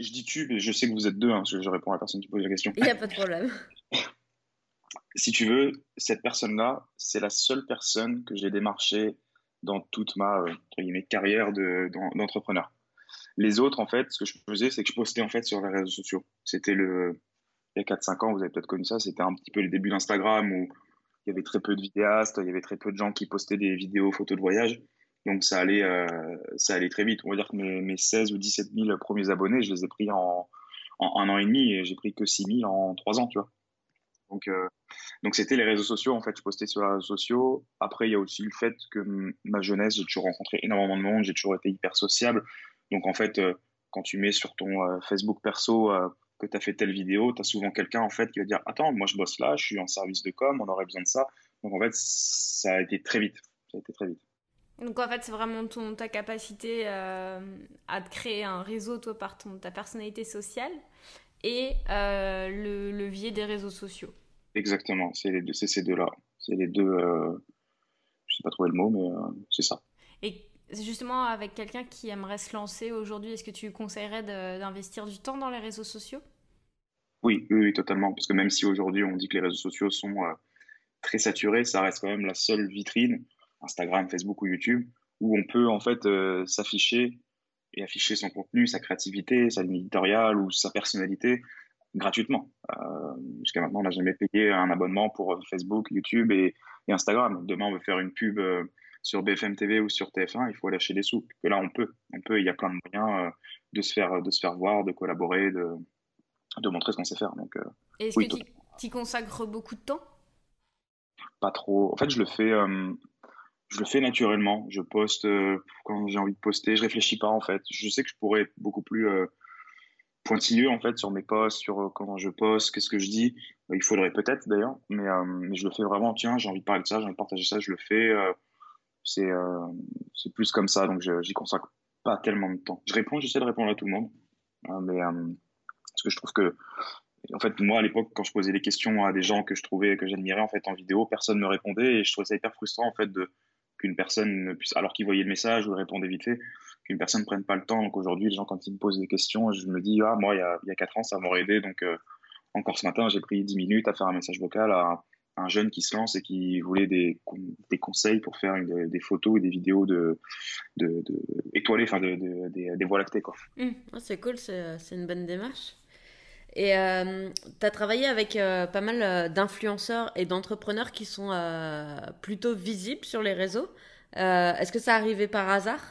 Je dis tu, mais je sais que vous êtes deux, hein, je, réponds à la personne qui pose la question. Il n'y a pas de problème. si tu veux, cette personne-là, c'est la seule personne que j'ai démarchée dans toute ma euh, carrière d'entrepreneur. les autres, en fait, ce que je faisais, c'est que je postais en fait sur les réseaux sociaux. C'était le. Il y a 4-5 ans, vous avez peut-être connu ça, c'était un petit peu les débuts d'Instagram où il y avait très peu de vidéastes, il y avait très peu de gens qui postaient des vidéos, photos de voyage. Donc ça allait, euh, ça allait très vite. On va dire que mes, mes 16 ou 17 000 premiers abonnés, je les ai pris en, en un an et demi et j'ai pris que 6 000 en trois ans, tu vois. Donc, euh, donc c'était les réseaux sociaux. En fait, je postais sur les réseaux sociaux. Après, il y a aussi le fait que ma jeunesse, j'ai toujours rencontré énormément de monde, j'ai toujours été hyper sociable. Donc, en fait, euh, quand tu mets sur ton euh, Facebook perso que tu as fait telle vidéo, tu as souvent quelqu'un en fait qui va dire Attends, moi je bosse là, je suis en service de com, on aurait besoin de ça. Donc, en fait, ça a été très vite. Ça a été très vite. Donc en fait, c'est vraiment ton, ta capacité à te créer un réseau, toi, par ton, ta personnalité sociale et euh, le levier des réseaux sociaux. Exactement, c'est les deux, c'est ces deux-là. C'est les deux. Euh, je sais pas trouver le mot, mais euh, c'est ça. Et justement, avec quelqu'un qui aimerait se lancer aujourd'hui, est-ce que tu conseillerais d'investir du temps dans les réseaux sociaux? Oui, oui, totalement. Parce que même si aujourd'hui on dit que les réseaux sociaux sont très saturés, ça reste quand même la seule vitrine, Instagram, Facebook ou YouTube, où on peut en fait s'afficher et afficher son contenu, sa créativité, sa ligne éditoriale ou sa personnalité gratuitement. Euh, Jusqu'à maintenant, on n'a jamais payé un abonnement pour Facebook, YouTube et, Instagram. Demain, on veut faire une pub euh, sur BFM TV ou sur TF1, il faut lâcher des sous. Que là, on peut. On peut. Il y a plein de moyens euh, de se faire, de se faire voir, de collaborer, de, de montrer ce qu'on sait faire. Donc, euh, Est-ce que tu consacres beaucoup de temps? Pas trop. En fait, je le fais je le fais naturellement. Je poste euh, quand j'ai envie de poster. Je réfléchis pas en fait. Je sais que je pourrais être beaucoup plus euh, pointilleux en fait sur mes posts, sur euh, comment je poste, qu'est-ce que je dis. il faudrait peut-être d'ailleurs, mais, mais, je le fais vraiment. Tiens, j'ai envie de parler de ça, j'ai envie de partager ça, je le fais. c'est c'est plus comme ça, donc j'y consacre pas tellement de temps. Je réponds, j'essaie de répondre à tout le monde, hein, mais parce que je trouve que en fait, moi, à l'époque, quand je posais des questions à des gens que je trouvais, que j'admirais en fait en vidéo, personne ne me répondait et je trouvais ça hyper frustrant en fait de qu'une personne puisse, alors qu'il voyait le message ou le répondait vite fait, qu'une personne ne prenne pas le temps. Donc aujourd'hui, les gens, quand ils me posent des questions, je me dis, ah, moi, il y a, il y a 4 ans, ça m'aurait aidé. Donc euh, encore ce matin, j'ai pris 10 minutes à faire un message vocal à, un jeune qui se lance et qui voulait des, des conseils pour faire des photos et des vidéos de, de, enfin de, des voies lactées. Quoi. Mmh. c'est cool, c'est une bonne démarche. Et euh, tu as travaillé avec euh, pas mal euh, d'influenceurs et d'entrepreneurs qui sont plutôt visibles sur les réseaux. Est-ce que ça arrivait par hasard?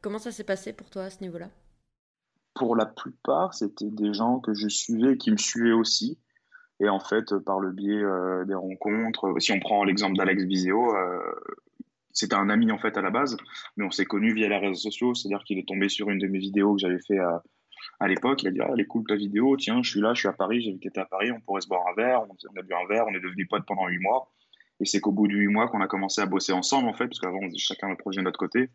Comment ça s'est passé pour toi à ce niveau-là? Pour la plupart, c'était des gens que je suivais et qui me suivaient aussi. Et en fait, par le biais des rencontres, si on prend l'exemple d'Alex Viseo, c'était un ami en fait à la base, mais on s'est connus via les réseaux sociaux, c'est-à-dire qu'il est tombé sur une de mes vidéos que j'avais fait à, à l'époque, il a dit ah, elle est cool ta vidéo, tiens, je suis là, je suis à Paris, j'ai vu que à Paris, on pourrait se boire un verre, on, a bu un verre, on est devenus potes pendant huit mois. Et c'est qu'au bout de huit mois qu'on a commencé à bosser ensemble, en fait, parce qu'avant, chacun le projet de notre côté.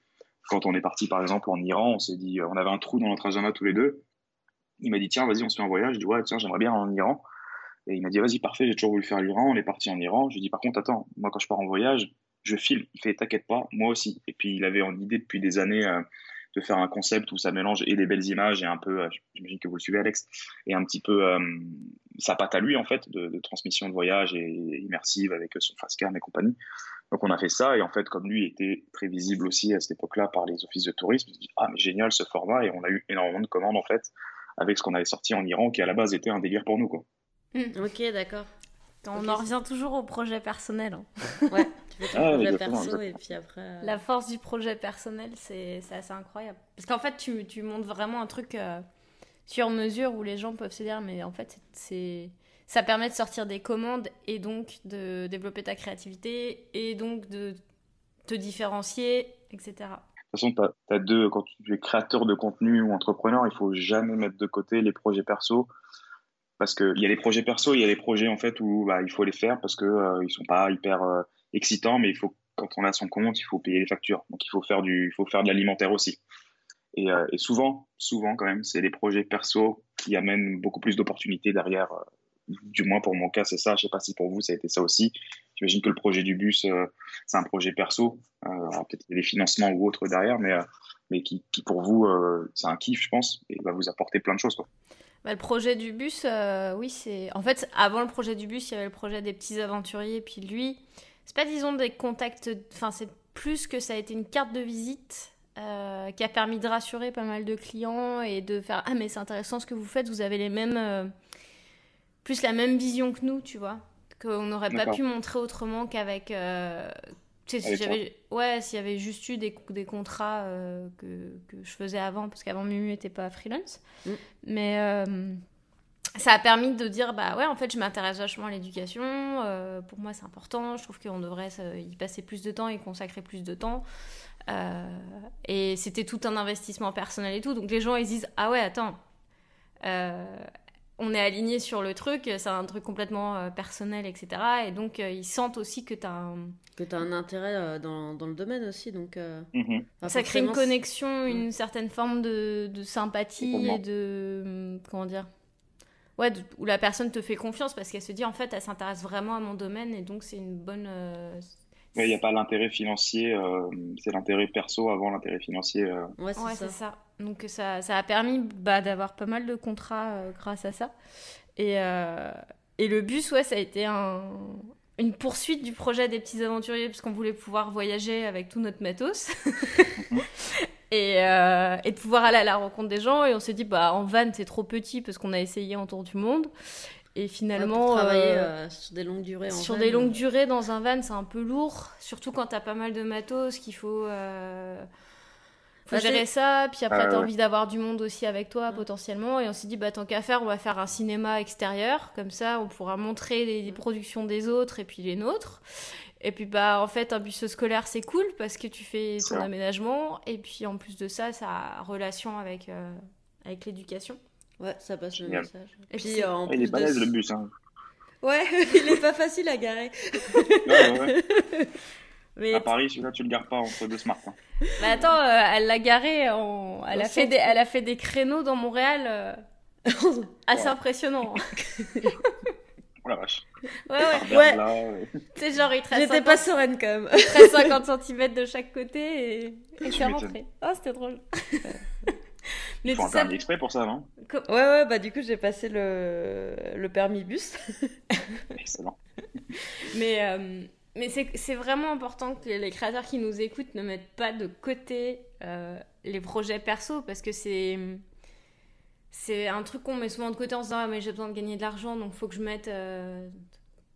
Quand on est parti, par exemple, en Iran, on s'est dit, on avait un trou dans notre agenda tous les deux. Il m'a dit, tiens, vas-y, on se fait un voyage. Je dis, ouais, tiens, j'aimerais bien en Iran. Et il m'a dit, vas-y, parfait, j'ai toujours voulu faire l'Iran. On est parti en Iran. Je lui ai dit, par contre, attends, moi, quand je pars en voyage, je filme. Il fait, t'inquiète pas, moi aussi. Et puis, il avait en idée depuis des années euh, de faire un concept où ça mélange et des belles images et un peu, euh, j'imagine que vous le suivez Alex, et un petit peu euh, sa patte à lui en fait de, transmission de voyage et immersive avec son cam et compagnie. Donc on a fait ça et en fait comme lui était très visible aussi à cette époque-là par les offices de tourisme, me dit ah mais génial ce format et on a eu énormément de commandes en fait avec ce qu'on avait sorti en Iran qui à la base était un délire pour nous quoi. Mmh. ok d'accord. On en revient toujours au projet personnel. Hein. Ouais, tu fais ton ah, projet perso et puis après. Euh, La force du projet personnel, c'est assez incroyable. Parce qu'en fait, tu, tu, montres vraiment un truc euh, sur mesure où les gens peuvent se dire, mais en fait, c'est ça permet de sortir des commandes et donc de développer ta créativité et donc de te différencier, etc. De toute façon, as, deux, quand tu es créateur de contenu ou entrepreneur, il faut jamais mettre de côté les projets perso parce qu'il y a les projets perso, il y a les projets en fait où bah, il faut les faire parce que euh, ils sont pas hyper euh, excitants, mais il faut quand on a son compte, il faut payer les factures, donc il faut faire du, il faut faire de l'alimentaire aussi. Et, euh, souvent, souvent quand même, c'est les projets perso qui amènent beaucoup plus d'opportunités derrière. du moins pour mon cas, c'est ça. Je sais pas si pour vous ça a été ça aussi. J'imagine que le projet du bus, c'est un projet perso. Peut-être des financements ou autres derrière, mais mais qui, pour vous, c'est un kiff, je pense, et va vous apporter plein de choses. Bah, le projet du bus, euh, oui, c'est. En fait, avant le projet du bus, il y avait le projet des petits aventuriers. Puis lui, c'est pas, disons, des contacts. Enfin, c'est plus que ça a été une carte de visite euh, qui a permis de rassurer pas mal de clients et de faire Ah, mais c'est intéressant ce que vous faites, vous avez les mêmes. Euh, plus la même vision que nous, tu vois. Qu'on n'aurait pas pu montrer autrement qu'avec si j'avais, ouais, s'il y avait juste eu des, des contrats euh, que, que, je faisais avant, parce qu'avant Mumu n'était pas freelance. Mm. Mais, euh, ça a permis de dire bah ouais en fait je m'intéresse vachement à l'éducation. Euh, pour moi c'est important. Je trouve qu'on devrait y passer plus de temps et consacrer plus de temps. Euh, et c'était tout un investissement personnel et tout. Donc les gens ils disent ah ouais attends. Euh, on est aligné sur le truc c'est un truc complètement personnel etc et donc ils sentent aussi que tu as un que tu as un intérêt dans, dans, le domaine aussi donc mhm. ça crée une connexion une mm. certaine forme de, de sympathie et de comment dire ouais, où la personne te fait confiance parce qu'elle se dit en fait elle s'intéresse vraiment à mon domaine et donc c'est une bonne. Euh, il n'y a pas l'intérêt financier, euh, c'est l'intérêt perso avant l'intérêt financier. Euh. Ouais, c'est ça. Donc ça, ça a permis bah, d'avoir pas mal de contrats grâce à ça. Et, et le bus, ouais, ça a été un, une poursuite du projet des petits aventuriers parce qu'on voulait pouvoir voyager avec tout notre matos. Euh, et, de pouvoir aller à la rencontre des gens. Et on s'est dit, bah, en van, c'est trop petit parce qu'on a essayé en tour du monde. Et finalement. travailler euh, euh, sur des longues durées en Sur des longues durées dans un van, c'est un peu lourd. Surtout quand t'as pas mal de matos, qu'il faut. Faut bah, gérer ça, puis après, tu as envie d'avoir du monde aussi avec toi, potentiellement. Et on s'est dit, bah, tant qu'à faire, on va faire un cinéma extérieur. Comme ça, on pourra montrer les productions des autres et puis les nôtres. Et puis bah en fait un bus scolaire c'est cool parce que tu fais ton aménagement et puis en plus de ça ça a relation avec euh, avec l'éducation. Ouais, ça passe le message. Et puis en il est balèze le bus hein. Ouais, il est pas facile à garer. ouais, ouais. Mais... À Paris, celui-là, tu le gares pas entre deux smart. Hein. Mais attends, euh, elle l'a garé, en... elle, a fait des... elle a fait des créneaux dans Montréal euh, assez impressionnants. Oh la vache. Ouais, ouais. ouais. C'est genre, il J'étais pas sereine quand même. Il 50 cm de chaque côté et, et c'est rentré. Oh, c'était drôle. Mais faut un permis exprès pour ça, non? Ouais, ouais, bah du coup, j'ai passé le, le permis bus. Excellent. Mais, euh, mais c'est vraiment important que les créateurs qui nous écoutent ne mettent pas de côté euh, les projets perso parce que c'est c'est un truc qu'on met souvent de côté en se disant ah, mais j'ai besoin de gagner de l'argent donc faut que je mette euh,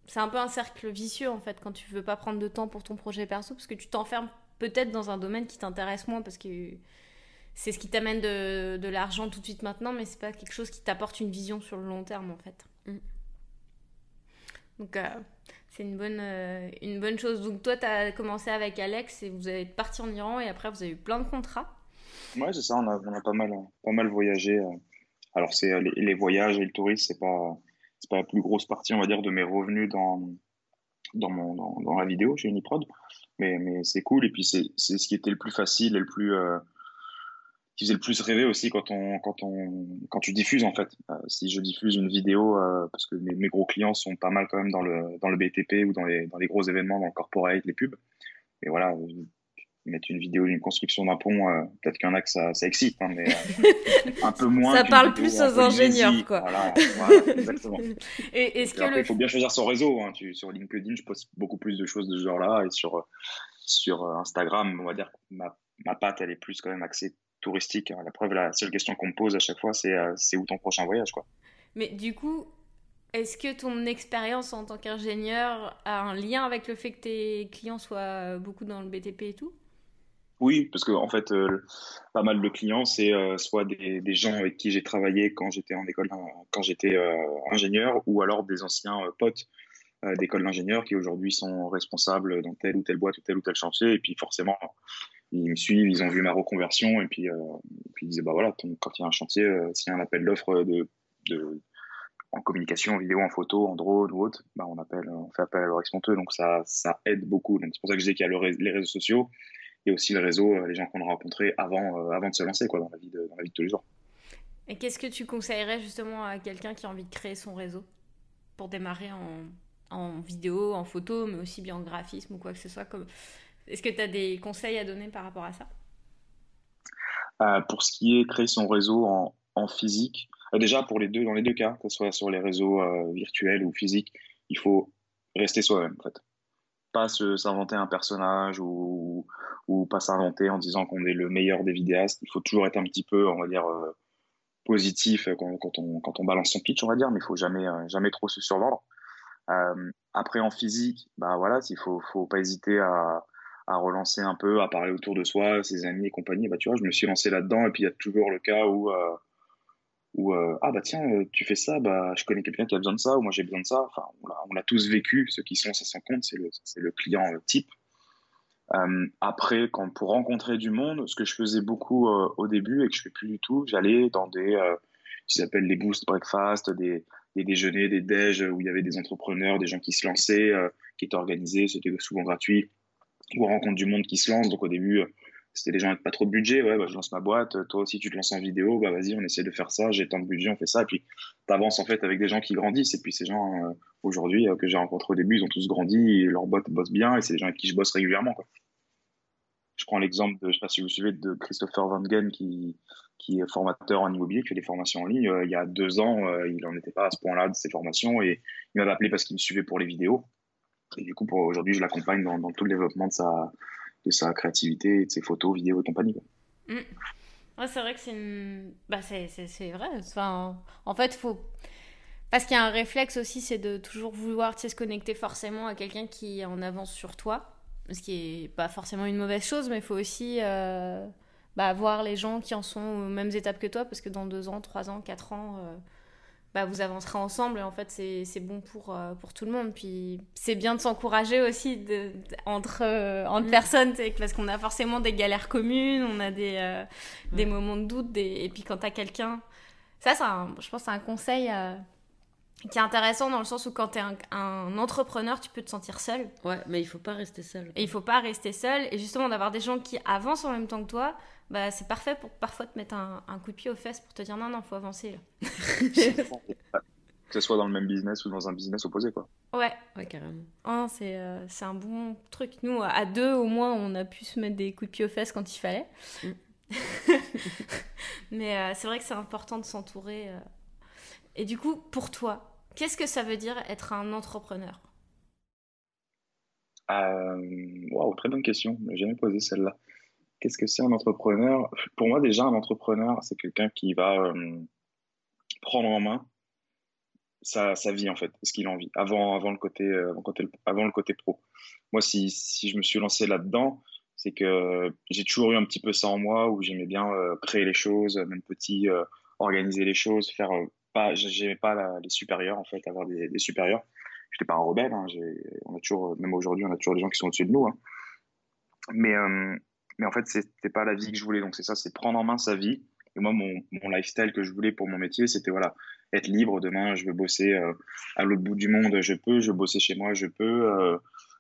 c'est un peu un cercle vicieux en fait quand tu veux pas prendre de temps pour ton projet perso parce que tu t'enfermes peut-être dans un domaine qui t'intéresse moins parce que c'est ce qui t'amène de, de l'argent tout de suite maintenant mais c'est pas quelque chose qui t'apporte une vision sur le long terme en fait mm. donc euh, c'est une bonne, euh, une bonne chose donc toi tu as commencé avec Alex et vous êtes parti en Iran et après vous avez eu plein de contrats ouais c'est ça on a, on a, pas mal pas mal voyagé alors, c'est euh, les, voyages et le tourisme, c'est pas, c'est pas la plus grosse partie, on va dire, de mes revenus dans, dans, mon, dans, la vidéo chez Uniprod. Mais, mais c'est cool. Et puis, c'est, c'est ce qui était le plus facile et le plus, euh, qui faisait le plus rêver aussi quand on, quand on, quand tu diffuses, en fait. Euh, si je diffuse une vidéo, parce que mes, mes, gros clients sont pas mal quand même dans le, dans le BTP ou dans les, dans les gros événements, dans le corporate, les pubs. Et voilà, mettre une vidéo d'une construction d'un pont, euh, peut-être qu'il y en a que ça, ça excite, hein, mais euh, un peu moins. ça parle plus aux ingénieurs, quoi. Voilà, voilà exactement. Et est-ce que après, il faut bien choisir son réseau. Hein. Tu, sur LinkedIn, je poste beaucoup plus de choses de ce genre-là, et sur sur Instagram, on va dire ma, ma patte, elle est plus quand même axée touristique. Hein. La preuve, la seule question qu'on me pose à chaque fois, c'est euh, c'est où ton prochain voyage, quoi. Mais du coup, est-ce que ton expérience en tant qu'ingénieur a un lien avec le fait que tes clients soient beaucoup dans le BTP et tout? Oui, parce que en fait, euh, pas mal de clients, c'est euh, soit des, des, gens avec qui j'ai travaillé quand j'étais en école, quand j'étais euh, ingénieur, ou alors des anciens potes d'école d'ingénieur qui aujourd'hui sont responsables dans telle ou telle boîte ou tel ou tel chantier. Et puis forcément, ils me suivent, ils ont vu ma reconversion, et puis, puis ils disaient bah voilà, quand il y a un chantier, s'il y a un appel d'offres de, de, en communication, en vidéo, en photo, en drone ou autre, bah on appelle, on fait appel à leur exponteur, donc ça, aide beaucoup. C'est pour ça que je dis qu'il y a les réseaux sociaux et aussi le réseau, euh, les gens qu'on a rencontrés avant, euh, de se lancer quoi, dans, la vie de, dans la vie de tous les jours. Et qu'est-ce que tu conseillerais justement à quelqu'un qui a envie de créer son réseau pour démarrer en, en, vidéo, en photo, mais aussi bien en graphisme ou quoi que ce soit comme... Est-ce que tu as des conseils à donner par rapport à ça? Euh, Pour ce qui est créer son réseau en, physique, déjà pour les deux, dans les deux cas, que ce soit sur les réseaux virtuels ou physiques, il faut rester soi-même en fait pas s'inventer un personnage ou, ou pas s'inventer en disant qu'on est le meilleur des vidéastes. Il faut toujours être un petit peu, on va dire, euh, positif quand, on, quand on balance son pitch, on va dire, mais il faut jamais, euh, jamais trop se survendre. Euh, après, en physique, bah voilà, il faut, faut pas hésiter à, à relancer un peu, à parler autour de soi, ses amis et compagnie. Bah, tu vois, je me suis lancé là-dedans et puis il y a toujours le cas où, ou ah bah tiens tu fais ça bah je connais quelqu'un qui a besoin de ça ou moi j'ai besoin de ça. Enfin on l'a tous vécu ceux qui sont ça sans compte c'est le client type. Après pour rencontrer du monde ce que je faisais beaucoup au début et que je fais plus du tout j'allais dans des ce qu'ils appellent les boost breakfast des des déjeuners, des déj où il y avait des entrepreneurs, des gens qui se lançaient, euh, qui étaient organisés, c'était souvent gratuit, ou on rencontre du monde qui se lance. Donc au début, euh, c'était des gens avec pas trop de budget, ouais, bah, je lance ma boîte, toi aussi tu te lances en vidéo, bah vas-y, on essaie de faire ça, j'ai tant de budget, on fait ça, et puis tu avances en fait avec des gens qui grandissent, et puis ces gens, euh, aujourd'hui, que j'ai rencontrés au début, ils ont tous grandi, et leur boîte bosse bien, et c'est des gens avec qui je bosse régulièrement, quoi. Je prends l'exemple de, je sais pas si vous suivez, de Christopher Van Gen qui, est formateur en immobilier, qui fait des formations en ligne. Euh, il y a deux ans, euh, il n'en était pas à ce point-là de ses formations. Et il m'avait appelé parce qu'il me suivait pour les vidéos. Et du coup, aujourd'hui, je l'accompagne dans, tout le développement de sa, de sa créativité, de ses photos, vidéos et compagnie. Mm. c'est vrai que c'est bah, vrai. Enfin, en fait, faut. Parce qu'il y a un réflexe aussi, c'est de toujours vouloir se connecter forcément à quelqu'un qui est en avance sur toi. Ce qui est pas forcément une mauvaise chose, mais il faut aussi. Euh, bah, voir les gens qui en sont aux mêmes étapes que toi, parce que dans deux ans, trois ans, quatre ans, euh, bah, vous avancerez ensemble et en fait, c'est bon pour, euh, pour tout le monde. Puis c'est bien de s'encourager aussi de, entre, euh, entre mm. personnes, parce qu'on a forcément des galères communes, on a des, des moments de doute, des... et puis quand tu as quelqu'un. Ça, je pense c'est un conseil qui est intéressant dans le sens où quand tu es un, entrepreneur, tu peux te sentir seul. Ouais, mais il faut pas rester seul. Et il faut pas rester seul. Et justement, d'avoir des gens qui avancent en même temps que toi, bah, c'est parfait pour parfois te mettre un, coup de pied aux fesses pour te dire non, non, faut avancer là. que ce soit dans le même business ou dans un business opposé, quoi. Ouais. Ouais, carrément. Oh, c'est, euh, c'est un bon truc. Nous, à deux, au moins, on a pu se mettre des coups de pied aux fesses quand il fallait. Mm. Mais euh, c'est vrai que c'est important de s'entourer. Euh. Et du coup, pour toi, qu'est-ce que ça veut dire être un entrepreneur? Waouh, très bonne question. Je n'ai jamais posé celle-là. Qu'est-ce que c'est un entrepreneur? Pour moi, déjà, un entrepreneur, c'est quelqu'un qui va euh, prendre en main sa, vie, en fait, ce qu'il a envie, avant, avant, le côté, euh, avant, le côté pro. Moi, si, je me suis lancé là-dedans, c'est que j'ai toujours eu un petit peu ça en moi, où j'aimais bien euh, créer les choses, même petit, organiser les choses, faire pas, j'aimais pas les supérieurs, en fait, avoir des, supérieurs. J'étais pas un rebelle, hein, on a toujours, même aujourd'hui, on a toujours des gens qui sont au-dessus de nous. Hein. Mais mais en fait, c'était pas la vie que je voulais. Donc, c'est ça, c'est prendre en main sa vie. Et moi, mon, mon lifestyle que je voulais pour mon métier, c'était voilà, être libre. Demain, je veux bosser euh, à l'autre bout du monde, je peux. Je veux bosser chez moi, je peux. Euh,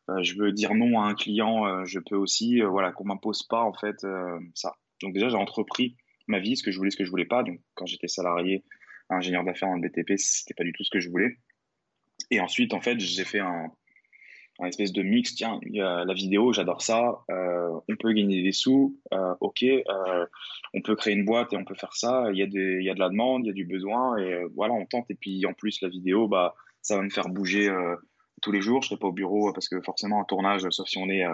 euh, je veux dire non à un client, je peux aussi. voilà, qu'on m'impose pas en fait ça. Donc déjà, j'ai entrepris ma vie, ce que je voulais, ce que je voulais pas. Donc, quand j'étais salarié, ingénieur d'affaires en BTP, c'était pas du tout ce que je voulais. Et ensuite, en fait, j'ai fait un, un espèce de mix. Tiens, il y a la vidéo, j'adore ça. Euh, on peut gagner des sous. Euh, ok, euh, on peut créer une boîte et on peut faire ça. Il y a des, il y a de la demande, il y a du besoin et euh, voilà, on tente. Et puis en plus, la vidéo, bah, ça va me faire bouger euh, tous les jours. Je serai pas au bureau parce que forcément un tournage, sauf si on est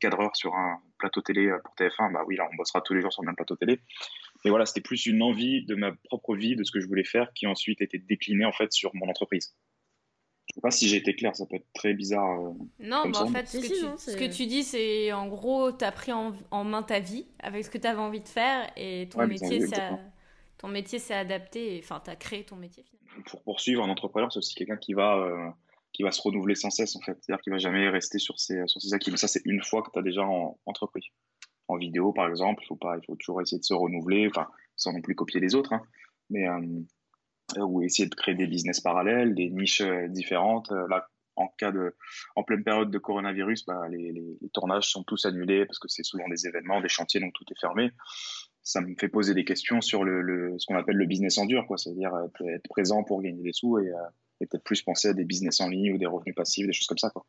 cadreur sur un plateau télé pour TF1, bah oui, là, on bossera tous les jours sur le même plateau télé. Mais voilà, c'était plus une envie de ma propre vie, de ce que je voulais faire, qui ensuite était décliné en fait sur mon entreprise. Je sais pas si j'ai été clair, ça peut être très bizarre. Euh, non, mais en fait, ce, que, tu, ce que, tu, dis, c'est en gros, tu as pris en, main ta vie avec ce que tu avais envie de faire et ton métier, ça, ton métier s'est adapté, enfin, tu as créé ton métier finalement. Pour poursuivre, un entrepreneur, c'est aussi quelqu'un qui va. Euh, qui va se renouveler sans cesse en fait, c'est-à-dire qu'il va jamais rester sur ses, sur ses acquis. Mais ça, c'est une fois que tu as déjà en, entrepris. En vidéo, par exemple, il faut pas, il faut toujours essayer de se renouveler, enfin, sans non plus copier les autres, hein. mais euh, ou essayer de créer des business parallèles, des niches euh, différentes. Euh, là, en cas de, en pleine période de coronavirus, bah, les, les, tournages sont tous annulés parce que c'est souvent des événements, des chantiers, donc tout est fermé. Ça me fait poser des questions sur le, le ce qu'on appelle le business en dur, quoi. C'est-à-dire être présent pour gagner des sous et, et peut-être plus penser à des business en ligne ou des revenus passifs, des choses comme ça, quoi.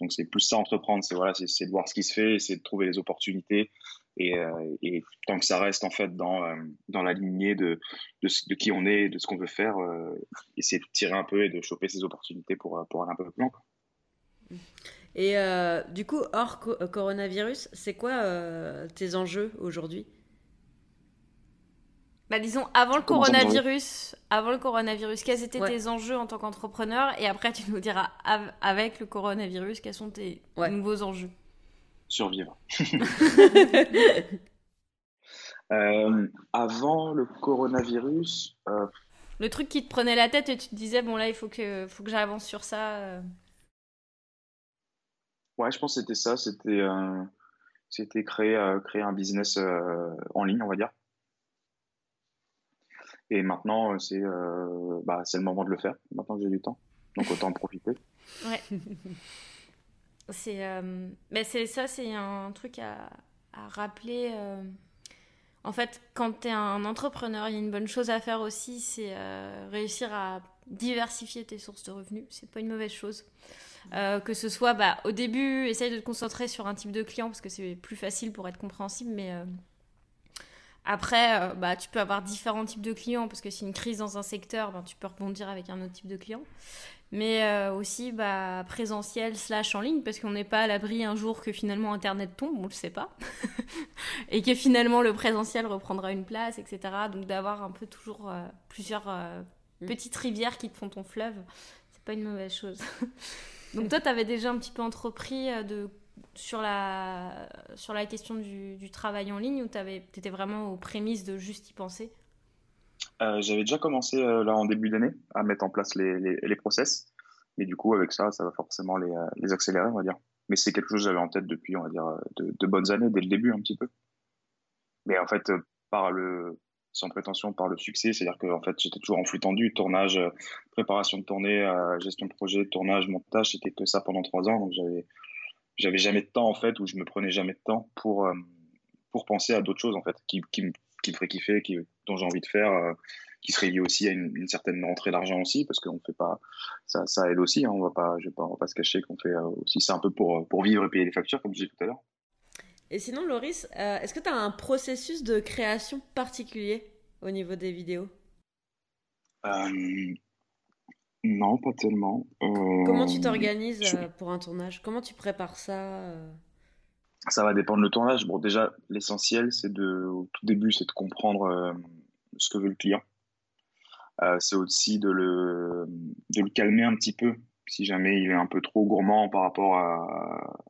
Donc c'est plus ça entreprendre, c'est voilà, c'est de voir ce qui se fait, c'est de trouver les opportunités, euh, et, tant que ça reste en fait dans, euh, dans la lignée de, de, qui on est, de ce qu'on veut faire, euh, essayer de tirer un peu et de choper ces opportunités pour, pour aller un peu plus loin. Et du coup, hors coronavirus, c'est quoi tes enjeux aujourd'hui? Bah, disons avant le coronavirus, avant le coronavirus, quels étaient tes enjeux en tant qu'entrepreneur? Et après tu nous diras avec le coronavirus quels sont tes nouveaux enjeux? Survivre. Avant le coronavirus. Le truc qui te prenait la tête et tu te disais, bon là, il faut que, faut que j'avance sur ça. Ouais, je pense que c'était ça. C'était c'était créer, créer un business en ligne, on va dire. Et maintenant, c'est bah, le moment de le faire, maintenant que j'ai du temps. Donc autant en profiter. Ouais. c'est euh, c'est ça, c'est un truc à, rappeler. Euh. En fait, quand tu es un entrepreneur, il y a une bonne chose à faire aussi, c'est euh, réussir à diversifier tes sources de revenus. C'est pas une mauvaise chose. que ce soit bah, au début, essaye de te concentrer sur un type de client parce que c'est plus facile pour être compréhensible, mais après, bah, tu peux avoir différents types de clients parce que si une crise dans un secteur, ben, tu peux rebondir avec un autre type de client mais euh, aussi bah, présentiel slash en ligne, parce qu'on n'est pas à l'abri un jour que finalement Internet tombe, on ne le sait pas, et que finalement le présentiel reprendra une place, etc. Donc d'avoir un peu toujours euh, plusieurs euh, mm. petites rivières qui te font ton fleuve, c'est pas une mauvaise chose. Donc toi, tu avais déjà un petit peu entrepris de, sur, la, sur la question du, du travail en ligne, ou tu étais vraiment aux prémices de juste y penser? Euh, j'avais déjà commencé euh, là en début d'année à mettre en place les, process. Mais du coup, avec ça, ça va forcément les, euh, les accélérer, on va dire. Mais c'est quelque chose que j'avais en tête depuis, on va dire, de, bonnes années, dès le début un petit peu. Mais en fait, sans prétention, par le succès, c'est-à-dire que en fait, j'étais toujours en flux tendu, tournage, préparation de tournée, gestion de projet, tournage, montage, c'était que ça pendant trois ans. Donc j'avais, j'avais jamais de temps en fait, où je me prenais jamais de temps pour pour penser à d'autres choses en fait, qui, qui, qui me ferait kiffer, qui, dont j'ai envie de faire, euh, qui serait lié aussi à une, certaine rentrée d'argent aussi, parce qu'on fait pas, ça, ça aide aussi. Hein, on va pas, je vais pas, on va pas se cacher qu'on fait euh, aussi c'est un peu pour pour vivre et payer les factures, comme je disais tout à l'heure. Et sinon, Loris, euh, est-ce que tu as un processus de création particulier au niveau des vidéos? Non, pas tellement. Comment tu t'organises pour un tournage? Comment tu prépares ça ça va dépendre le tournage. Bon, déjà, l'essentiel, c'est de, au tout début, c'est de comprendre euh, ce que veut le client. Euh, c'est aussi de le, de le calmer un petit peu si jamais il est un peu trop gourmand par rapport à,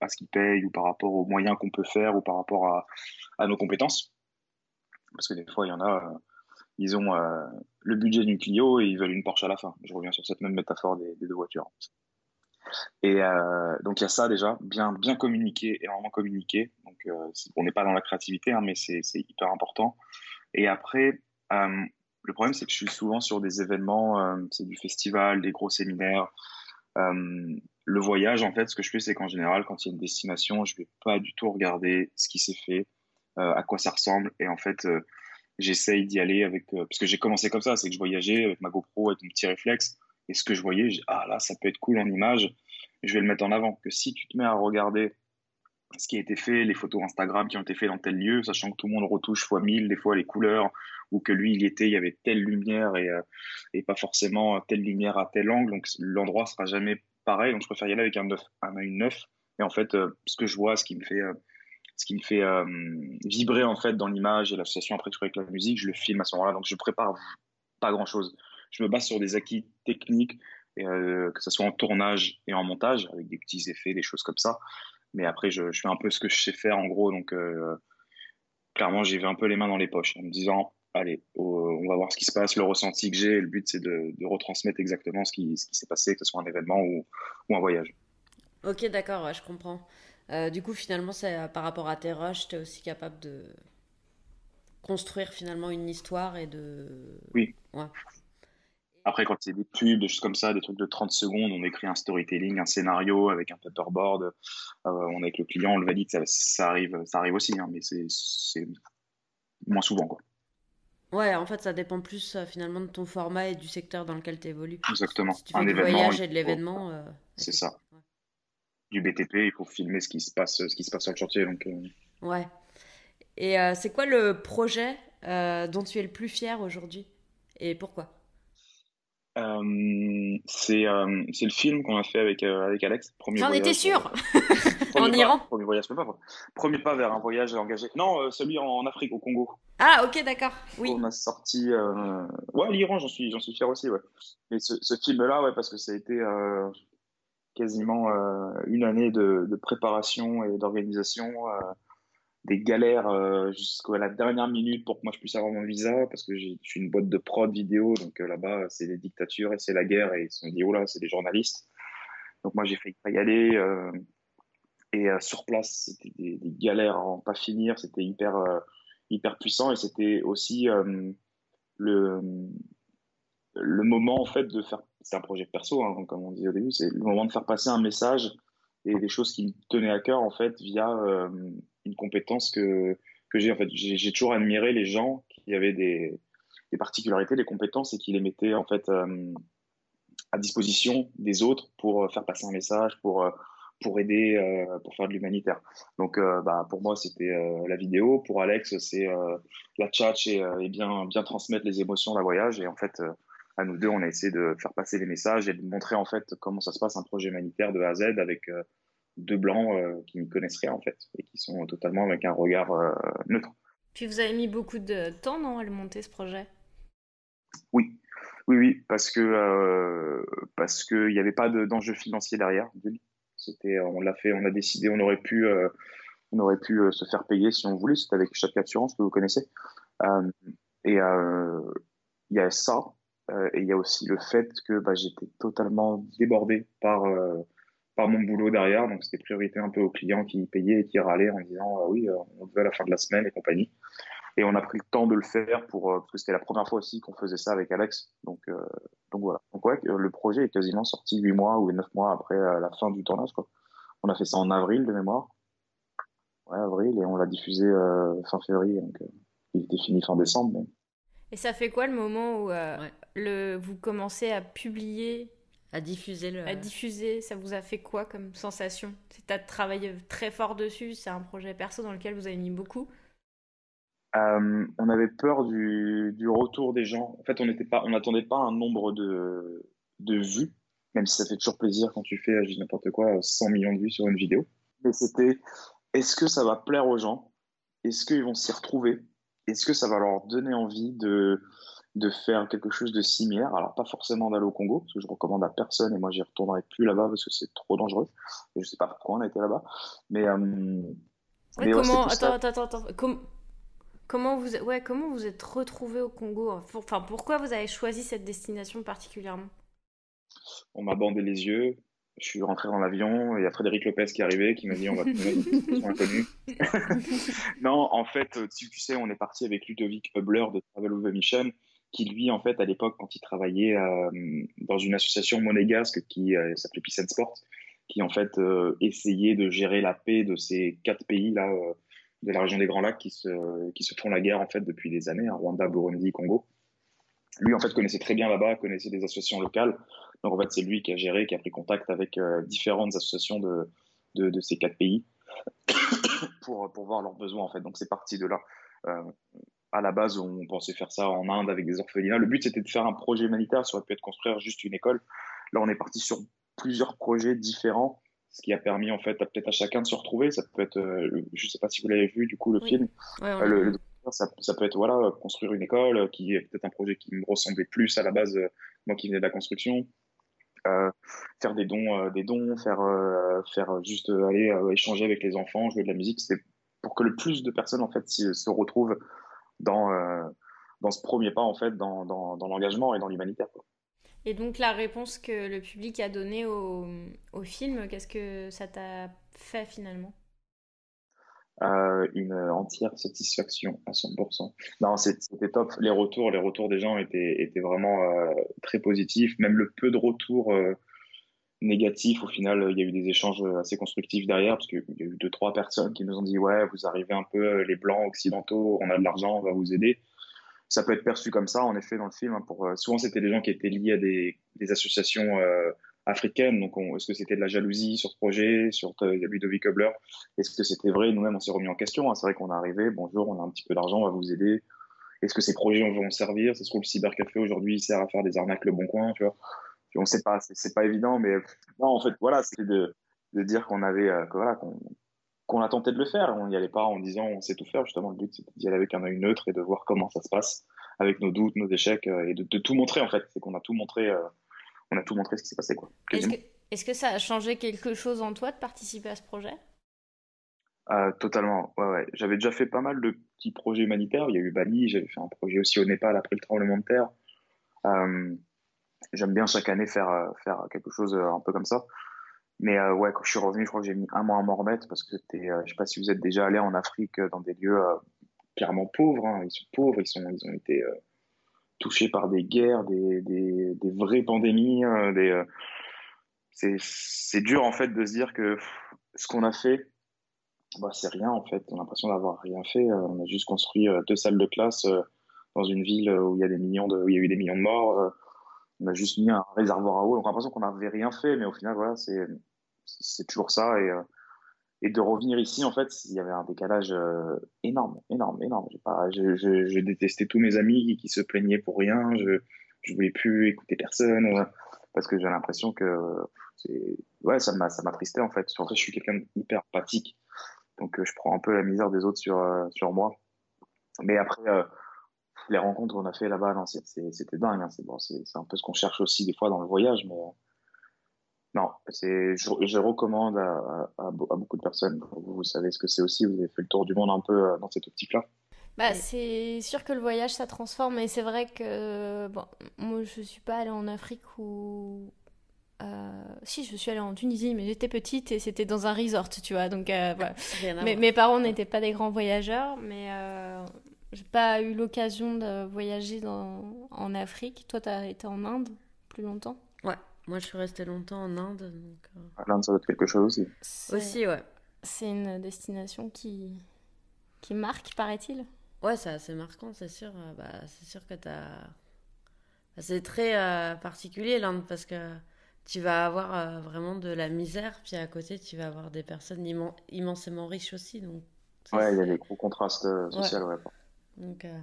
à ce qu'il paye ou par rapport aux moyens qu'on peut faire ou par rapport à, à nos compétences. Parce que des fois, il y en a, euh, ils ont le budget du Clio et ils veulent une Porsche à la fin. Je reviens sur cette même métaphore des deux voitures. Et euh, donc il y a ça déjà, bien, communiquer, énormément communiquer. Donc euh, on n'est pas dans la créativité, hein, mais c'est hyper important. Et après, euh, le problème c'est que je suis souvent sur des événements, c'est du festival, des gros séminaires. Le voyage, en fait, ce que je fais, c'est qu'en général, quand il y a une destination, je vais pas du tout regarder ce qui s'est fait, à quoi ça ressemble. Et en fait, j'essaye d'y aller avec, parce que j'ai commencé comme ça, c'est que je voyageais avec ma GoPro, avec mon petit réflexe. Et ce que je voyais, je ah là, ça peut être cool en image, je vais le mettre en avant. Que si tu te mets à regarder ce qui a été fait, les photos Instagram qui ont été faites dans tel lieu, sachant que tout le monde retouche fois mille, des fois les couleurs, ou que lui, il était, il y avait telle lumière et, euh, et pas forcément telle lumière à tel angle, donc l'endroit sera jamais pareil. Donc je préfère y aller avec un, neuf, un œil neuf. Et en fait, euh, ce que je vois, ce qui me fait, euh, ce qui me fait vibrer en fait dans l'image et l'association après que je avec la musique, je le filme à ce moment-là. Donc je prépare pas grand-chose je me base sur des acquis techniques, euh, que ce soit en tournage et en montage, avec des petits effets, des choses comme ça. Mais après, je, fais un peu ce que je sais faire en gros. Donc, euh, clairement, j'y vais un peu les mains dans les poches en me disant, allez, on va voir ce qui se passe, le ressenti que j'ai. Le but, c'est de, retransmettre exactement ce qui, ce qui s'est passé, que ce soit un événement ou, un voyage. Ok, d'accord, je comprends. Euh, du coup, finalement, c'est par rapport à tes rushs, tu es aussi capable de construire finalement une histoire et de. Oui. Ouais. Après, quand c'est des pubs, des choses comme ça, des trucs de 30 secondes, on écrit un storytelling, un scénario avec un paperboard, euh, on est avec le client, on le valide, ça, ça arrive, ça arrive aussi, hein, mais c'est moins souvent. Quoi. Ouais, en fait, ça dépend plus euh, finalement de ton format et du secteur dans lequel tu évolues. Exactement. Si tu fais un du voyage et de l'événement. Euh, c'est ça. Du BTP, il faut filmer ce qui se passe, ce qui se passe sur le chantier. Donc, Ouais. Et c'est quoi le projet dont tu es le plus fier aujourd'hui? Et pourquoi? Euh, c'est euh, c'est le film qu'on a fait avec euh, avec Alex. J'en étais sûr. en Iran. Premier voyage, pas. Premier pas vers un voyage engagé. Non, celui en Afrique, au Congo. Ah, ok, d'accord. Oui. On a sorti. Ouais, l'Iran, j'en suis j'en suis fier aussi, ouais. Mais ce, ce film-là, ouais, parce que ça a été quasiment une année de, de préparation et d'organisation des galères jusqu'à la dernière minute pour que moi je puisse avoir mon visa parce que je suis une boîte de prod vidéo donc là-bas c'est des dictatures et c'est la guerre et ils se sont dit oh là c'est des journalistes. Donc moi j'ai failli pas y aller et sur place c'était des, galères à en pas finir c'était hyper hyper puissant et c'était aussi le le moment en fait de faire c'est un projet perso hein, comme on dit au début c'est le moment de faire passer un message et des choses qui me tenaient à cœur en fait via euh, une compétence que que j'ai en fait. J'ai toujours admiré les gens qui avaient des, des particularités des compétences et qui les mettaient en fait euh, à disposition des autres pour faire passer un message pour euh, pour aider pour faire de l'humanitaire. Donc bah pour moi c'était la vidéo. Pour Alex c'est la chat et, et, bien bien transmettre les émotions d'un voyage. Et en fait à nous deux, on a essayé de faire passer les messages et de montrer en fait comment ça se passe un projet humanitaire de A à Z avec euh, deux blancs euh, qui ne connaissent rien en fait et qui sont totalement avec un regard euh, neutre. Puis vous avez mis beaucoup de temps non, à le monter ce projet? Oui, oui, oui, parce que parce qu'il n'y avait pas d'enjeu financier derrière. C'était, on l'a fait, on a décidé, on aurait pu, on aurait pu se faire payer si on voulait. C'était avec chaque assurance que vous connaissez. et il y a ça, euh, et il y a aussi le fait que bah, j'étais totalement débordé par, euh, par mon boulot derrière. Donc, c'était priorité un peu aux clients qui payaient et qui râlaient en disant ah oui, euh, on veut à la fin de la semaine et compagnie. Et on a pris le temps de le faire pour, parce que c'était la première fois aussi qu'on faisait ça avec Alex. Donc, donc voilà. Donc, ouais, le projet est quasiment sorti 8 mois ou 9 mois après la fin du tournage. Quoi. On a fait ça en avril de mémoire. Ouais, avril, et on l'a diffusé fin février. Donc, il était fini fin décembre. Et ça fait quoi le moment où le, vous commencez à publier à diffuser le... À diffuser, ça vous a fait quoi comme sensation? C'est à travailler très fort dessus, c'est un projet perso dans lequel vous avez mis beaucoup? Euh, On avait peur du, du, retour des gens. En fait, on n'attendait pas, on pas un nombre de, de vues, même si ça fait toujours plaisir quand tu fais, je dis n'importe quoi, 100 millions de vues sur une vidéo. Mais c'était, est-ce que ça va plaire aux gens? Est-ce qu'ils vont s'y retrouver? Est-ce que ça va leur donner envie de de faire quelque chose de similaire. Alors, pas forcément d'aller au Congo, parce que je recommande à personne et moi, j'y retournerai plus là-bas parce que c'est trop dangereux. Et je sais pas pourquoi on a été là-bas. Mais. Euh, comment. attends, attends, attends, Comment vous, ouais, comment vous êtes retrouvé au Congo Enfin, pourquoi vous avez choisi cette destination particulièrement? On m'a bandé les yeux. Je suis rentré dans l'avion et il y a Frédéric Lopez qui est arrivé, qui m'a dit on va une inconnue. non, en fait, si tu sais, on est parti avec Ludovic Hubler de Travel of the Mission qui lui, en fait, à l'époque, quand il travaillait euh, dans une association monégasque qui euh, s'appelait Peace Sport, qui en fait euh, essayait de gérer la paix de ces quatre pays là de la région des Grands Lacs qui se font la guerre en fait depuis des années, hein, Rwanda, Burundi, Congo. Lui en fait connaissait très bien là-bas, connaissait des associations locales. Donc en fait c'est lui qui a géré, qui a pris contact avec différentes associations de, ces quatre pays pour pour voir leurs besoins en fait. Donc c'est parti de là à la base, on pensait faire ça en Inde avec des orphelinats. Le but, c'était de faire un projet humanitaire. Ça aurait pu être construire juste une école. Là, on est parti sur plusieurs projets différents, ce qui a permis, en fait, peut-être à chacun de se retrouver. Ça peut être, euh, je ne sais pas si vous l'avez vu, du coup, le film. Euh, ça, peut être, voilà, construire une école, qui est peut-être un projet qui me ressemblait plus à la base, euh, moi qui venais de la construction. faire des dons, des dons, faire, faire juste aller échanger avec les enfants, jouer de la musique. C'était pour que le plus de personnes, en fait, se retrouvent dans, euh, dans ce premier pas, en fait, dans, dans, dans l'engagement et dans l'humanitaire. Et donc, la réponse que le public a donnée au, au film, qu'est-ce que ça t'a fait finalement? Euh, une entière satisfaction à 100%. Non, c'était top. Les retours, les retours des gens étaient, étaient vraiment euh, très positifs. Même le peu de retours négatif. Au final, il y a eu des échanges assez constructifs derrière, parce qu'il y a eu deux, trois personnes qui nous ont dit Ouais, vous arrivez un peu, euh, les blancs occidentaux, on a de l'argent, on va vous aider. Ça peut être perçu comme ça, en effet, dans le film. Hein, pour, euh, souvent, c'était des gens qui étaient liés à des, associations euh, africaines. Donc, est-ce que c'était de la jalousie sur ce projet, sur Ludovic Hubler Est-ce que c'était vrai? Nous-mêmes, on s'est remis en question. Hein. C'est vrai qu'on est arrivé, bonjour, on a un petit peu d'argent, on va vous aider. Est-ce que ces projets vont servir? C'est ce que le cybercafé aujourd'hui sert à faire des arnaques le bon coin, tu vois on sait pas, c'est pas évident, mais non, en fait, voilà, c'était de, de, dire qu'on avait, euh, voilà, qu'on a tenté de le faire. On n'y allait pas en disant on sait tout faire. Justement, le but c'était d'y aller avec un œil neutre et de voir comment ça se passe avec nos doutes, nos échecs euh, et de, tout montrer en fait. C'est qu'on a tout montré, euh, on a tout montré ce qui s'est passé quoi. Est-ce que, est que, ça a changé quelque chose en toi de participer à ce projet? Euh, totalement, ouais, ouais. J'avais déjà fait pas mal de petits projets humanitaires. Il y a eu Bali, j'avais fait un projet aussi au Népal après le tremblement de terre. Euh, J'aime bien chaque année faire, euh, faire quelque chose euh, un peu comme ça. Mais euh, ouais, quand je suis revenu, je crois que j'ai mis un mois à m'en remettre parce que c'était, je sais pas si vous êtes déjà allé en Afrique dans des lieux clairement pauvres. Hein. Ils sont pauvres, ils, ont été touchés par des guerres, des, des, vraies pandémies. des, c'est dur en fait de se dire que ce qu'on a fait, bah, c'est rien en fait. On a l'impression d'avoir rien fait. Euh, on a juste construit euh, deux salles de classe euh, dans une ville où il y a des millions de, où il y a eu des millions de morts. On a juste mis un réservoir à eau. Donc on l'impression qu'on n'avait rien fait, mais au final voilà, c'est c'est toujours ça et et de revenir ici en fait, il y avait un décalage énorme, énorme, énorme. J'ai pas, je, je, je, détestais tous mes amis qui se plaignaient pour rien. Je je voulais plus écouter personne parce que j'ai l'impression que ouais ça m'a ça m'attristait en fait. Fait, je suis quelqu'un d'hyper empathique donc euh, je prends un peu la misère des autres sur, euh, sur moi. Mais après, euh, les rencontres qu'on a fait là-bas, non, c'était dingue. Hein. C'est bon, un peu ce qu'on cherche aussi des fois dans le voyage, mais non, c'est je, je, recommande à, à, beaucoup de personnes. Vous, vous savez ce que c'est aussi. Vous avez fait le tour du monde un peu dans cette optique-là. Bah, c'est sûr que le voyage ça transforme, mais c'est vrai que bon, moi je suis pas allée en Afrique où euh, si, je suis allée en Tunisie, mais j'étais petite et c'était dans un resort, tu vois. Donc, euh, mes parents n'étaient pas des grands voyageurs, mais euh, j'ai pas eu l'occasion de voyager dans, en Afrique. Toi, tu as été en Inde plus longtemps? Ouais, moi je suis restée longtemps en Inde. Donc, ah, L'Inde, ça doit être quelque chose aussi. Aussi, ouais. C'est une destination qui, qui marque, paraît-il? Ouais, c'est assez marquant, c'est sûr. Bah, c'est sûr que tu as. Bah, c'est très particulier l'Inde parce que tu vas avoir euh, vraiment de la misère, puis à côté, tu vas avoir des personnes immensément riches aussi. Donc, ouais, il y a des gros contrastes euh, sociaux, ouais. Donc, euh,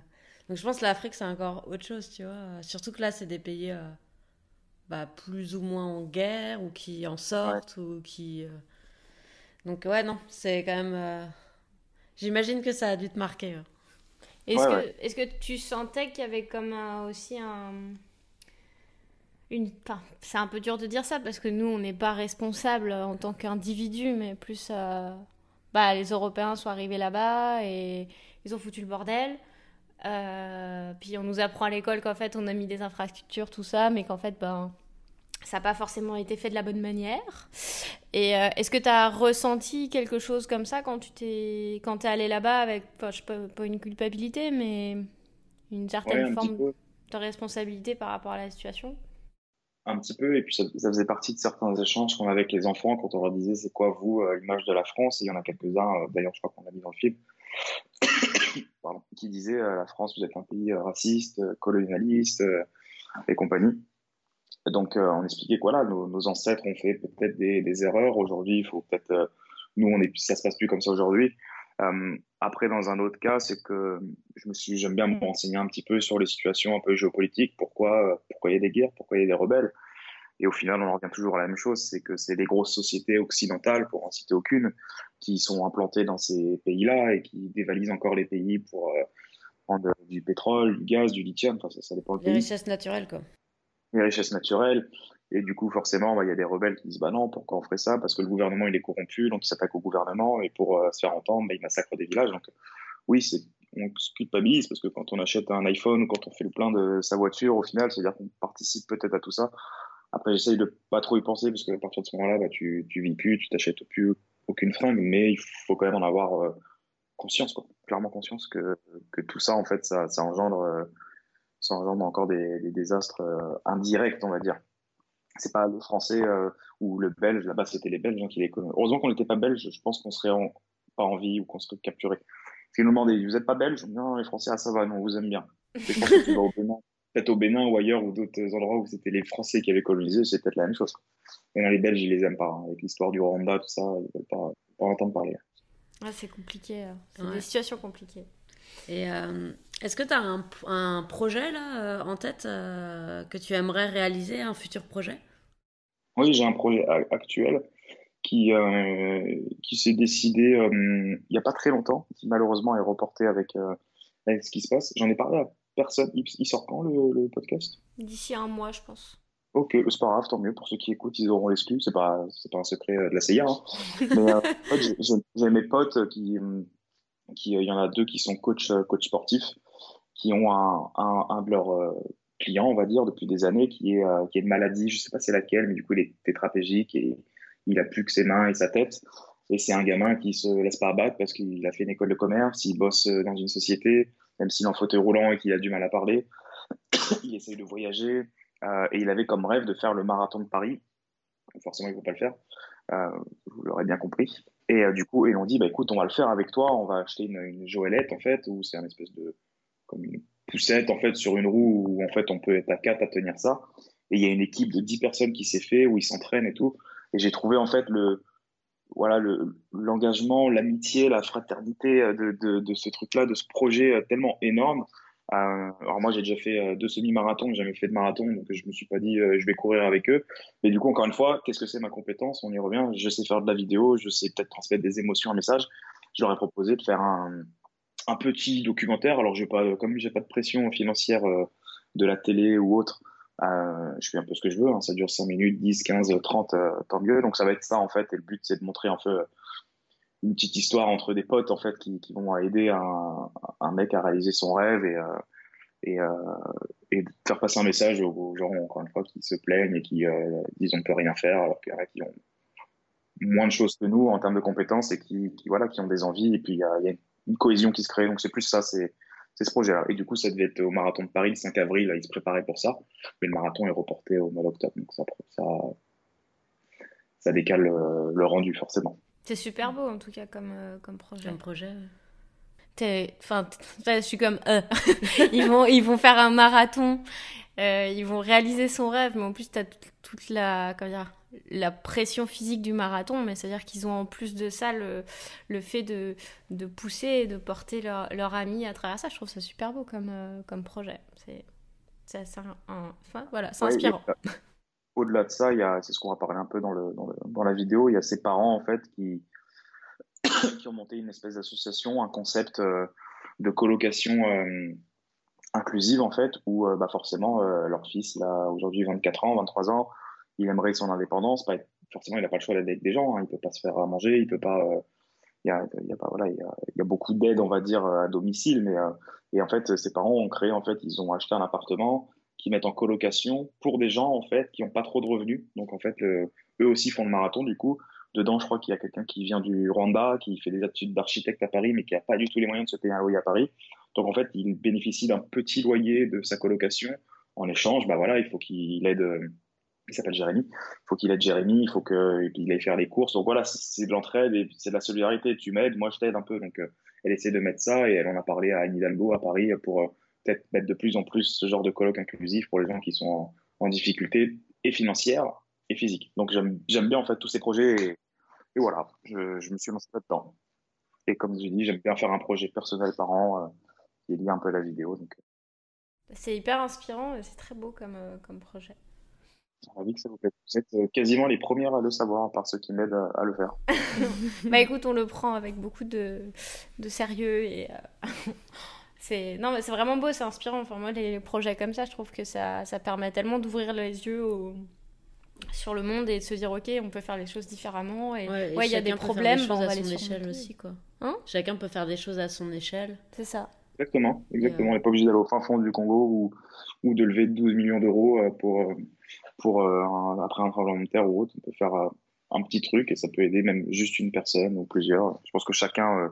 donc, je pense que l'Afrique, c'est encore autre chose, tu vois. Surtout que là, c'est des pays bah, plus ou moins en guerre, ou qui en sortent, ou qui. Donc, ouais, non, c'est quand même. J'imagine que ça a dû te marquer. Est-ce que, est que tu sentais qu'il y avait comme aussi un c'est un peu dur de dire ça parce que nous, on n'est pas responsable en tant qu'individu, mais plus. Euh, bah, les Européens sont arrivés là-bas et ils ont foutu le bordel. Euh, puis on nous apprend à l'école qu'en fait, on a mis des infrastructures, tout ça, mais qu'en fait, ben. Ça n'a pas forcément été fait de la bonne manière. Et euh, est-ce que tu as ressenti quelque chose comme ça quand tu t'es quand es allé là-bas avec, enfin, je sais pas, pas une culpabilité, mais une certaine forme de responsabilité par rapport à la situation? Un petit peu, et puis ça, faisait partie de certains échanges qu'on avait avec les enfants quand on leur disait c'est quoi vous l'image de la France, et il y en a quelques-uns, euh, d'ailleurs je crois qu'on l'a mis dans le film, qui disaient euh, la France vous êtes un pays raciste, colonialiste et compagnie. donc on expliquait quoi là, nos, ancêtres ont fait peut-être des, erreurs, aujourd'hui il faut peut-être, nous on est, ça se passe plus comme ça aujourd'hui, euh, après, dans un autre cas, c'est que j'aime bien me renseigner un petit peu sur les situations un peu géopolitiques, pourquoi, pourquoi il y a des guerres, pourquoi il y a des rebelles? Et au final, on en revient toujours à la même chose, c'est que c'est les grosses sociétés occidentales, pour en citer aucune, qui sont implantées dans ces pays-là et qui dévalisent encore les pays pour euh, prendre du pétrole, du gaz, du lithium. Enfin, ça, ça dépend du pays. Les richesses naturelles, quoi. Les richesses naturelles. Et du coup, forcément, bah, il y a des rebelles qui disent bah non, pourquoi on ferait ça? Parce que le gouvernement il est corrompu, donc ils s'attaquent au gouvernement et pour euh, se faire entendre, bah, ils massacrent des villages. Donc oui, c'est on se culpabilise parce que quand on achète un iPhone ou quand on fait le plein de sa voiture, au final, c'est-à-dire qu'on participe peut-être à tout ça. Après, j'essaye de pas trop y penser parce qu'à partir de ce moment-là, bah, tu, tu vis plus, tu t'achètes plus aucune fringue, mais il faut quand même en avoir euh, conscience, quoi. clairement conscience que, que tout ça, en fait, ça, ça engendre, euh, ça engendre encore des, désastres indirects, on va dire c'est pas le français euh, ou le belge. Là-bas, c'était les Belges hein, qui les connaissent. Heureusement qu'on n'était pas belge. Je pense qu'on serait pas en vie ou qu'on serait capturé. Parce qu'ils nous demandaient, vous êtes pas belge Non, les Français, ah, ça va, non, on vous aime bien. Je pense que tu vas au peut-être au Bénin ou ailleurs ou d'autres endroits où c'était les Français qui avaient colonisé, c'est peut-être la même chose. Mais les Belges, ils les aiment pas. Hein. Avec l'histoire du Rwanda, tout ça, ils veulent pas, pas entendre parler. Ah, c'est compliqué. Hein. C'est des situations compliquées. Et euh, est-ce que tu as un, projet là euh, en tête euh, que tu aimerais réaliser, un futur projet? Oui, j'ai un projet actuel qui, qui s'est décidé il n'y a pas très longtemps, qui malheureusement est reporté avec, avec ce qui se passe. J'en ai parlé à personne. Il, sort quand le, le podcast? D'ici un mois, je pense. Ok, c'est pas grave, tant mieux. Pour ceux qui écoutent, ils auront l'exclu. C'est pas, c'est pas un secret de la CIA. Hein. Mais euh, j'ai mes potes qui, qui, il y en a deux qui sont coach, coach sportifs, qui ont un, un, un de leurs clients, on va dire, depuis des années, qui est, qui est une maladie. Je sais pas c'est laquelle, mais du coup, il est tétraplégique et il a plus que ses mains et sa tête. Et c'est un gamin qui se laisse pas abattre parce qu'il a fait une école de commerce, il bosse dans une société, même s'il est en fauteuil roulant et qu'il a du mal à parler. il essaye de voyager euh, et il avait comme rêve de faire le marathon de Paris. Forcément, il ne faut pas le faire. Euh, vous l'aurez bien compris. Et euh, du coup, ils ont dit, bah, écoute, on va le faire avec toi. On va acheter une, une Joëlette, en fait, où c'est un espèce de, comme une poussette, en fait, sur une roue où, en fait, on peut être à quatre à tenir ça. Et il y a une équipe de 10 personnes qui s'est fait, où ils s'entraînent et tout. Et j'ai trouvé, en fait, le, voilà l'engagement, l'amitié, la fraternité euh, de, ce truc-là, de ce projet euh, tellement énorme. Euh, alors moi j'ai déjà fait deux semi-marathons, j'ai jamais fait de marathon, donc je me suis pas dit je vais courir avec eux. Mais du coup encore une fois, qu'est-ce que c'est ma compétence? On y revient. Je sais faire de la vidéo, je sais peut-être transmettre des émotions, un message. Je leur ai proposé de faire un, un petit documentaire. Alors j'ai pas, comme j'ai pas de pression financière de la télé ou autre, euh, je fais un peu ce que je veux, hein. ça dure 5 minutes, 10, 15, 30, tant mieux. Donc ça va être ça en fait, et le but c'est de montrer un peu une petite histoire entre des potes en fait qui, vont aider un, mec à réaliser son rêve et, euh, euh, faire passer un message aux, gens encore une fois qui se plaignent et qui euh, disent on peut rien faire alors qu'il y en a qui ont moins de choses que nous en termes de compétences et qui, voilà qui ont des envies et puis il y a, une cohésion qui se crée donc c'est plus ça c'est ce projet-là. Et du coup, ça devait être au marathon de Paris le 5 avril. Là, ils se préparaient pour ça. Mais le marathon est reporté au mois d'octobre. Donc ça, ça, ça décale le, le rendu, forcément. C'est super beau, en tout cas, comme, euh, comme projet. Comme projet. Enfin, je suis comme euh. ils vont ils vont faire un marathon, euh, ils vont réaliser son rêve, mais en plus tu as toute la comment dire, la pression physique du marathon, mais c'est-à-dire qu'ils ont en plus de ça le, le fait de, de pousser et de porter leur, leur ami à travers ça. Je trouve ça super beau comme, euh, comme projet. C'est un, enfin, voilà, inspirant. Au-delà de ça, c'est ce qu'on va parler un peu dans, le, dans, le, dans, la vidéo, il y a ses parents en fait qui, qui ont monté une espèce d'association, un concept euh, de colocation euh, inclusive en fait, où bah, forcément leur fils, il a aujourd'hui 24 ans, 23 ans, il aimerait son indépendance. Pas forcément, il n'a pas le choix d'être avec des gens. Hein. Il peut pas se faire à manger. Il peut pas. Euh, il y a, pas voilà. Il y a, beaucoup d'aide, on va dire, à domicile. Mais euh, et en fait, ses parents ont créé. En fait, ils ont acheté un appartement qui mettent en colocation pour des gens en fait qui n'ont pas trop de revenus. Donc en fait, eux aussi font le marathon. Du coup, dedans, je crois qu'il y a quelqu'un qui vient du Rwanda, qui fait des études d'architecte à Paris, mais qui n'a pas du tout les moyens de se payer un loyer à Paris. Donc en fait, il bénéficie d'un petit loyer de sa colocation. En échange, bah voilà, il faut qu'il aide il s'appelle Jérémy. Il faut qu'il aide Jérémy, il faut qu'il aille faire les courses. Donc voilà, c'est de l'entraide et c'est de la solidarité. Tu m'aides, moi je t'aide un peu. Donc euh, elle essaie de mettre ça et elle en a parlé à Anne Hidalgo à Paris pour euh, peut-être mettre de plus en plus ce genre de colloque inclusif pour les gens qui sont en, difficulté et financière et physique. Donc j'aime bien en fait tous ces projets et, voilà, je, me suis lancé là-dedans. Et comme je dis, j'aime bien faire un projet personnel par an euh, qui est lié un peu à la vidéo. C'est hyper inspirant et c'est très beau comme projet. Ravi que ça vous plaît. Vous êtes euh, quasiment les premières à le savoir, par ceux qui m'aident à, le faire. bah écoute, on le prend avec beaucoup de, de sérieux et euh, c'est non mais c'est vraiment beau, c'est inspirant. Enfin moi les, projets comme ça, je trouve que ça, ça permet tellement d'ouvrir les yeux sur le monde et de se dire ok, on peut faire les choses différemment et ouais, il y a des problèmes, des à son échelle aussi quoi. Hein? Chacun peut faire des choses à son échelle. C'est ça. Exactement, exactement. On n'est pas obligé d'aller au fin fond du Congo ou, ou de lever 12 millions d'euros euh, pour pour euh, après un tremblement de terre ou autre, on peut faire euh, un petit truc et ça peut aider même juste une personne ou plusieurs. Je pense que chacun euh,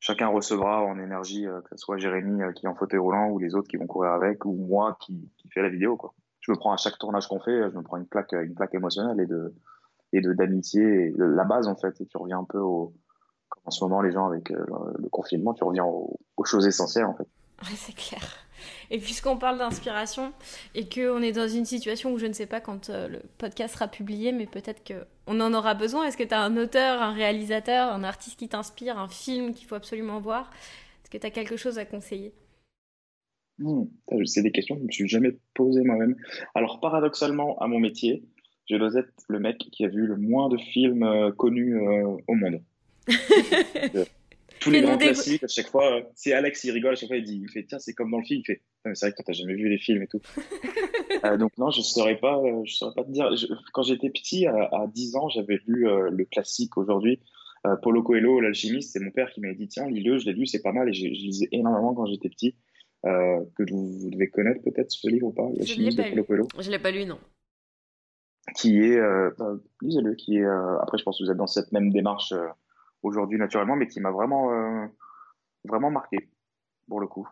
chacun recevra en énergie, que ce soit Jérémy qui est en fauteuil roulant ou les autres qui vont courir avec ou moi qui, qui fait la vidéo. Quoi. Je me prends à chaque tournage qu'on fait, je me prends une plaque, une plaque émotionnelle et de et de d'amitié, la base en fait. Et tu reviens un peu au, en ce moment les gens avec le, confinement, tu reviens aux choses essentielles en fait. C'est clair. Et puisqu'on parle d'inspiration et qu'on est dans une situation où je ne sais pas quand euh, le podcast sera publié, mais peut-être qu'on en aura besoin, est-ce que tu as un auteur, un réalisateur, un artiste qui t'inspire, un film qu'il faut absolument voir? Est-ce que tu as quelque chose à conseiller? C'est des questions que je ne me suis jamais posées moi-même. Alors paradoxalement, à mon métier, je dois être le mec qui a vu le moins de films euh, connus euh, au monde. tous les grands classiques, à chaque fois, c'est Alex, il rigole, à chaque fois, il dit, il fait, tiens, c'est comme dans le film, il fait, c'est vrai que toi, t'as jamais vu les films et tout. Euh, donc non, je saurais pas, euh, je saurais pas te dire. quand j'étais petit, à, 10 ans, j'avais lu le classique aujourd'hui, Paulo Coelho, l'alchimiste. C'est mon père qui m'avait dit tiens, lis-le. Je l'ai lu, c'est pas mal. Et je, lisais énormément quand j'étais petit. que vous, devez connaître peut-être ce livre ou pas, l'alchimiste de Paulo Coelho. Je l'ai pas lu, non. Qui est, bah, lisez-le, qui est. après, je pense que vous êtes dans cette même démarche aujourd'hui naturellement, mais qui m'a vraiment, vraiment marqué pour le coup.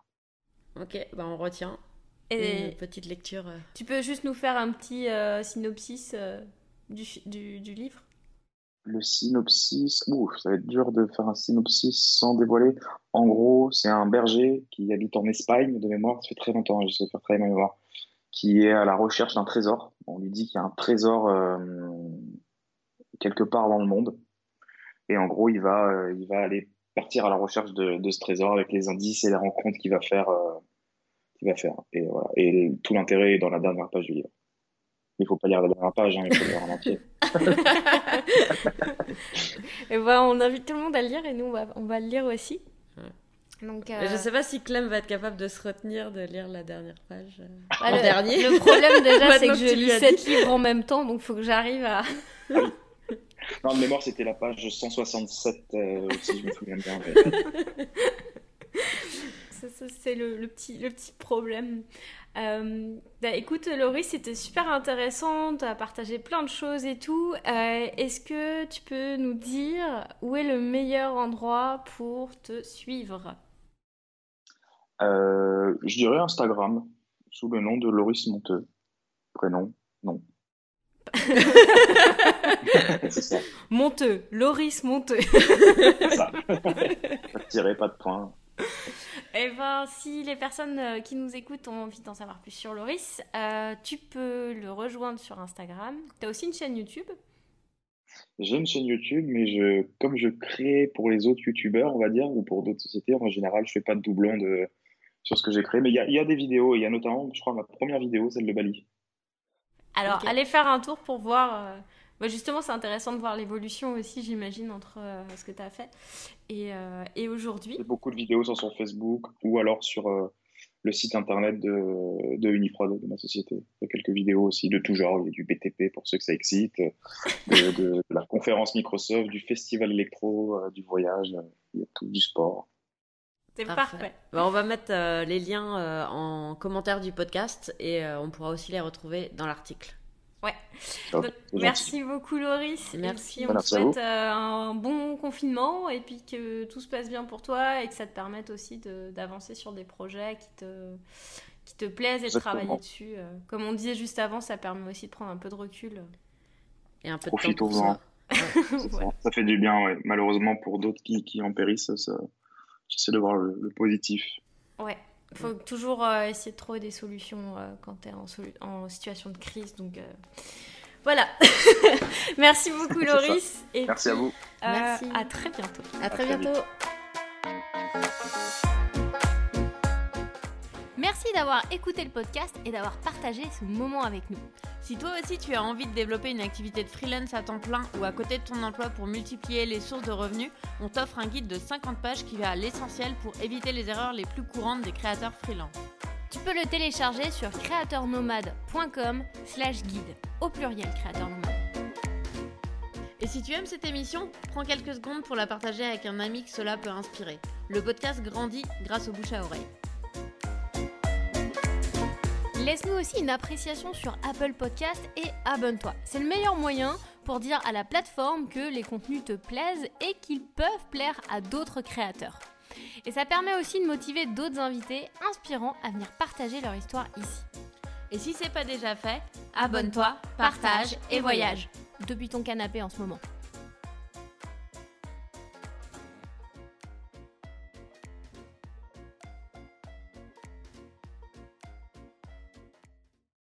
Ok, bah on retient. Et une petite lecture. Euh. Tu peux juste nous faire un petit euh, synopsis euh, du, du, livre? Le synopsis, Ouh, ça va être dur de faire un synopsis sans dévoiler. En gros, c'est un berger qui habite en Espagne, de mémoire, ça fait très longtemps, je sais faire très ma mémoire, qui est à la recherche d'un trésor. On lui dit qu'il y a un trésor quelque part dans le monde. Et en gros, il va, il va aller partir à la recherche de, de, ce trésor avec les indices et les rencontres qu'il va faire va faire. Et, voilà. et tout l'intérêt est dans la dernière page du livre. Il faut pas lire la dernière page, hein, il faut lire en entier. et voilà, on invite tout le monde à le lire et nous, on va, on va le lire aussi. Donc, euh... Je sais pas si Clem va être capable de se retenir de lire la dernière page. Euh, bah, le, dernier. Le problème déjà, c'est que je lis sept livres en même temps, donc il faut que j'arrive à. non, de mémoire, c'était la page 167, euh, si je me souviens bien. c'est le, petit, le petit problème. Euh, bah, écoute, Laurie, c'était super intéressant. Tu as partagé plein de choses et tout. Euh, est-ce que tu peux nous dire où est le meilleur endroit pour te suivre? Euh, Je dirais Instagram, sous le nom de Loris Monteux. Prénom, non. Monteux, Loris Monteux. c'est ça. Pas de pas de point. Eh ben, si les personnes euh, qui nous écoutent ont envie d'en savoir plus sur Loris, euh, tu peux le rejoindre sur Instagram. Tu as aussi une chaîne YouTube? J'ai une chaîne YouTube, mais je, comme je crée pour les autres YouTubeurs, on va dire, ou pour d'autres sociétés, en général, je fais pas de doublon de, sur ce que j'ai créé. Mais il y a, y a, des vidéos, il y a notamment, je crois, ma première vidéo, celle de Bali. Alors, allez faire un tour pour voir. Euh, bah, justement, c'est intéressant de voir l'évolution aussi, j'imagine, entre euh, ce que tu as fait et, euh, et aujourd'hui. Beaucoup de vidéos sont sur Facebook ou alors sur euh, le site internet de, de Uniprod, de ma société. Il y a quelques vidéos aussi de tout genre. Il y a du BTP pour ceux que ça excite, de, la conférence Microsoft, du festival électro, du voyage, il y a tout, du sport. C'est parfait. Bah, on va mettre les liens en commentaire du podcast et on pourra aussi les retrouver dans l'article. Ouais. merci beaucoup Loris. Merci. on te souhaite euh, un bon confinement et puis que tout se passe bien pour toi et que ça te permette aussi d'avancer sur des projets qui te, qui te plaisent et de travailler dessus. Euh. Comme on disait juste avant, ça permet aussi de prendre un peu de recul. Et un peu de temps ça. ça. fait du bien, ouais. Malheureusement, pour d'autres qui, qui en périssent, ça, j'essaie de voir le positif. Ouais. Il faut toujours euh, essayer de trouver des solutions euh, quand tu es en, en, situation de crise. Donc euh, voilà. Merci beaucoup Loris. Et Merci à vous. Merci. À très bientôt. À, très, bientôt. Merci d'avoir écouté le podcast et d'avoir partagé ce moment avec nous. Si toi aussi tu as envie de développer une activité de freelance à temps plein ou à côté de ton emploi pour multiplier les sources de revenus, on t'offre un guide de 50 pages qui va à l'essentiel pour éviter les erreurs les plus courantes des créateurs freelance. Tu peux le télécharger sur créateurnomade.com slash guide, au pluriel créateur nomade. Et si tu aimes cette émission, prends quelques secondes pour la partager avec un ami que cela peut inspirer. Le podcast grandit grâce au bouche à oreille. Laisse-nous aussi une appréciation sur Apple Podcast et abonne-toi. C'est le meilleur moyen pour dire à la plateforme que les contenus te plaisent et qu'ils peuvent plaire à d'autres créateurs. Et ça permet aussi de motiver d'autres invités inspirants à venir partager leur histoire ici. Et si c'est pas déjà fait, abonne-toi, partage et voyage. Depuis ton canapé en ce moment.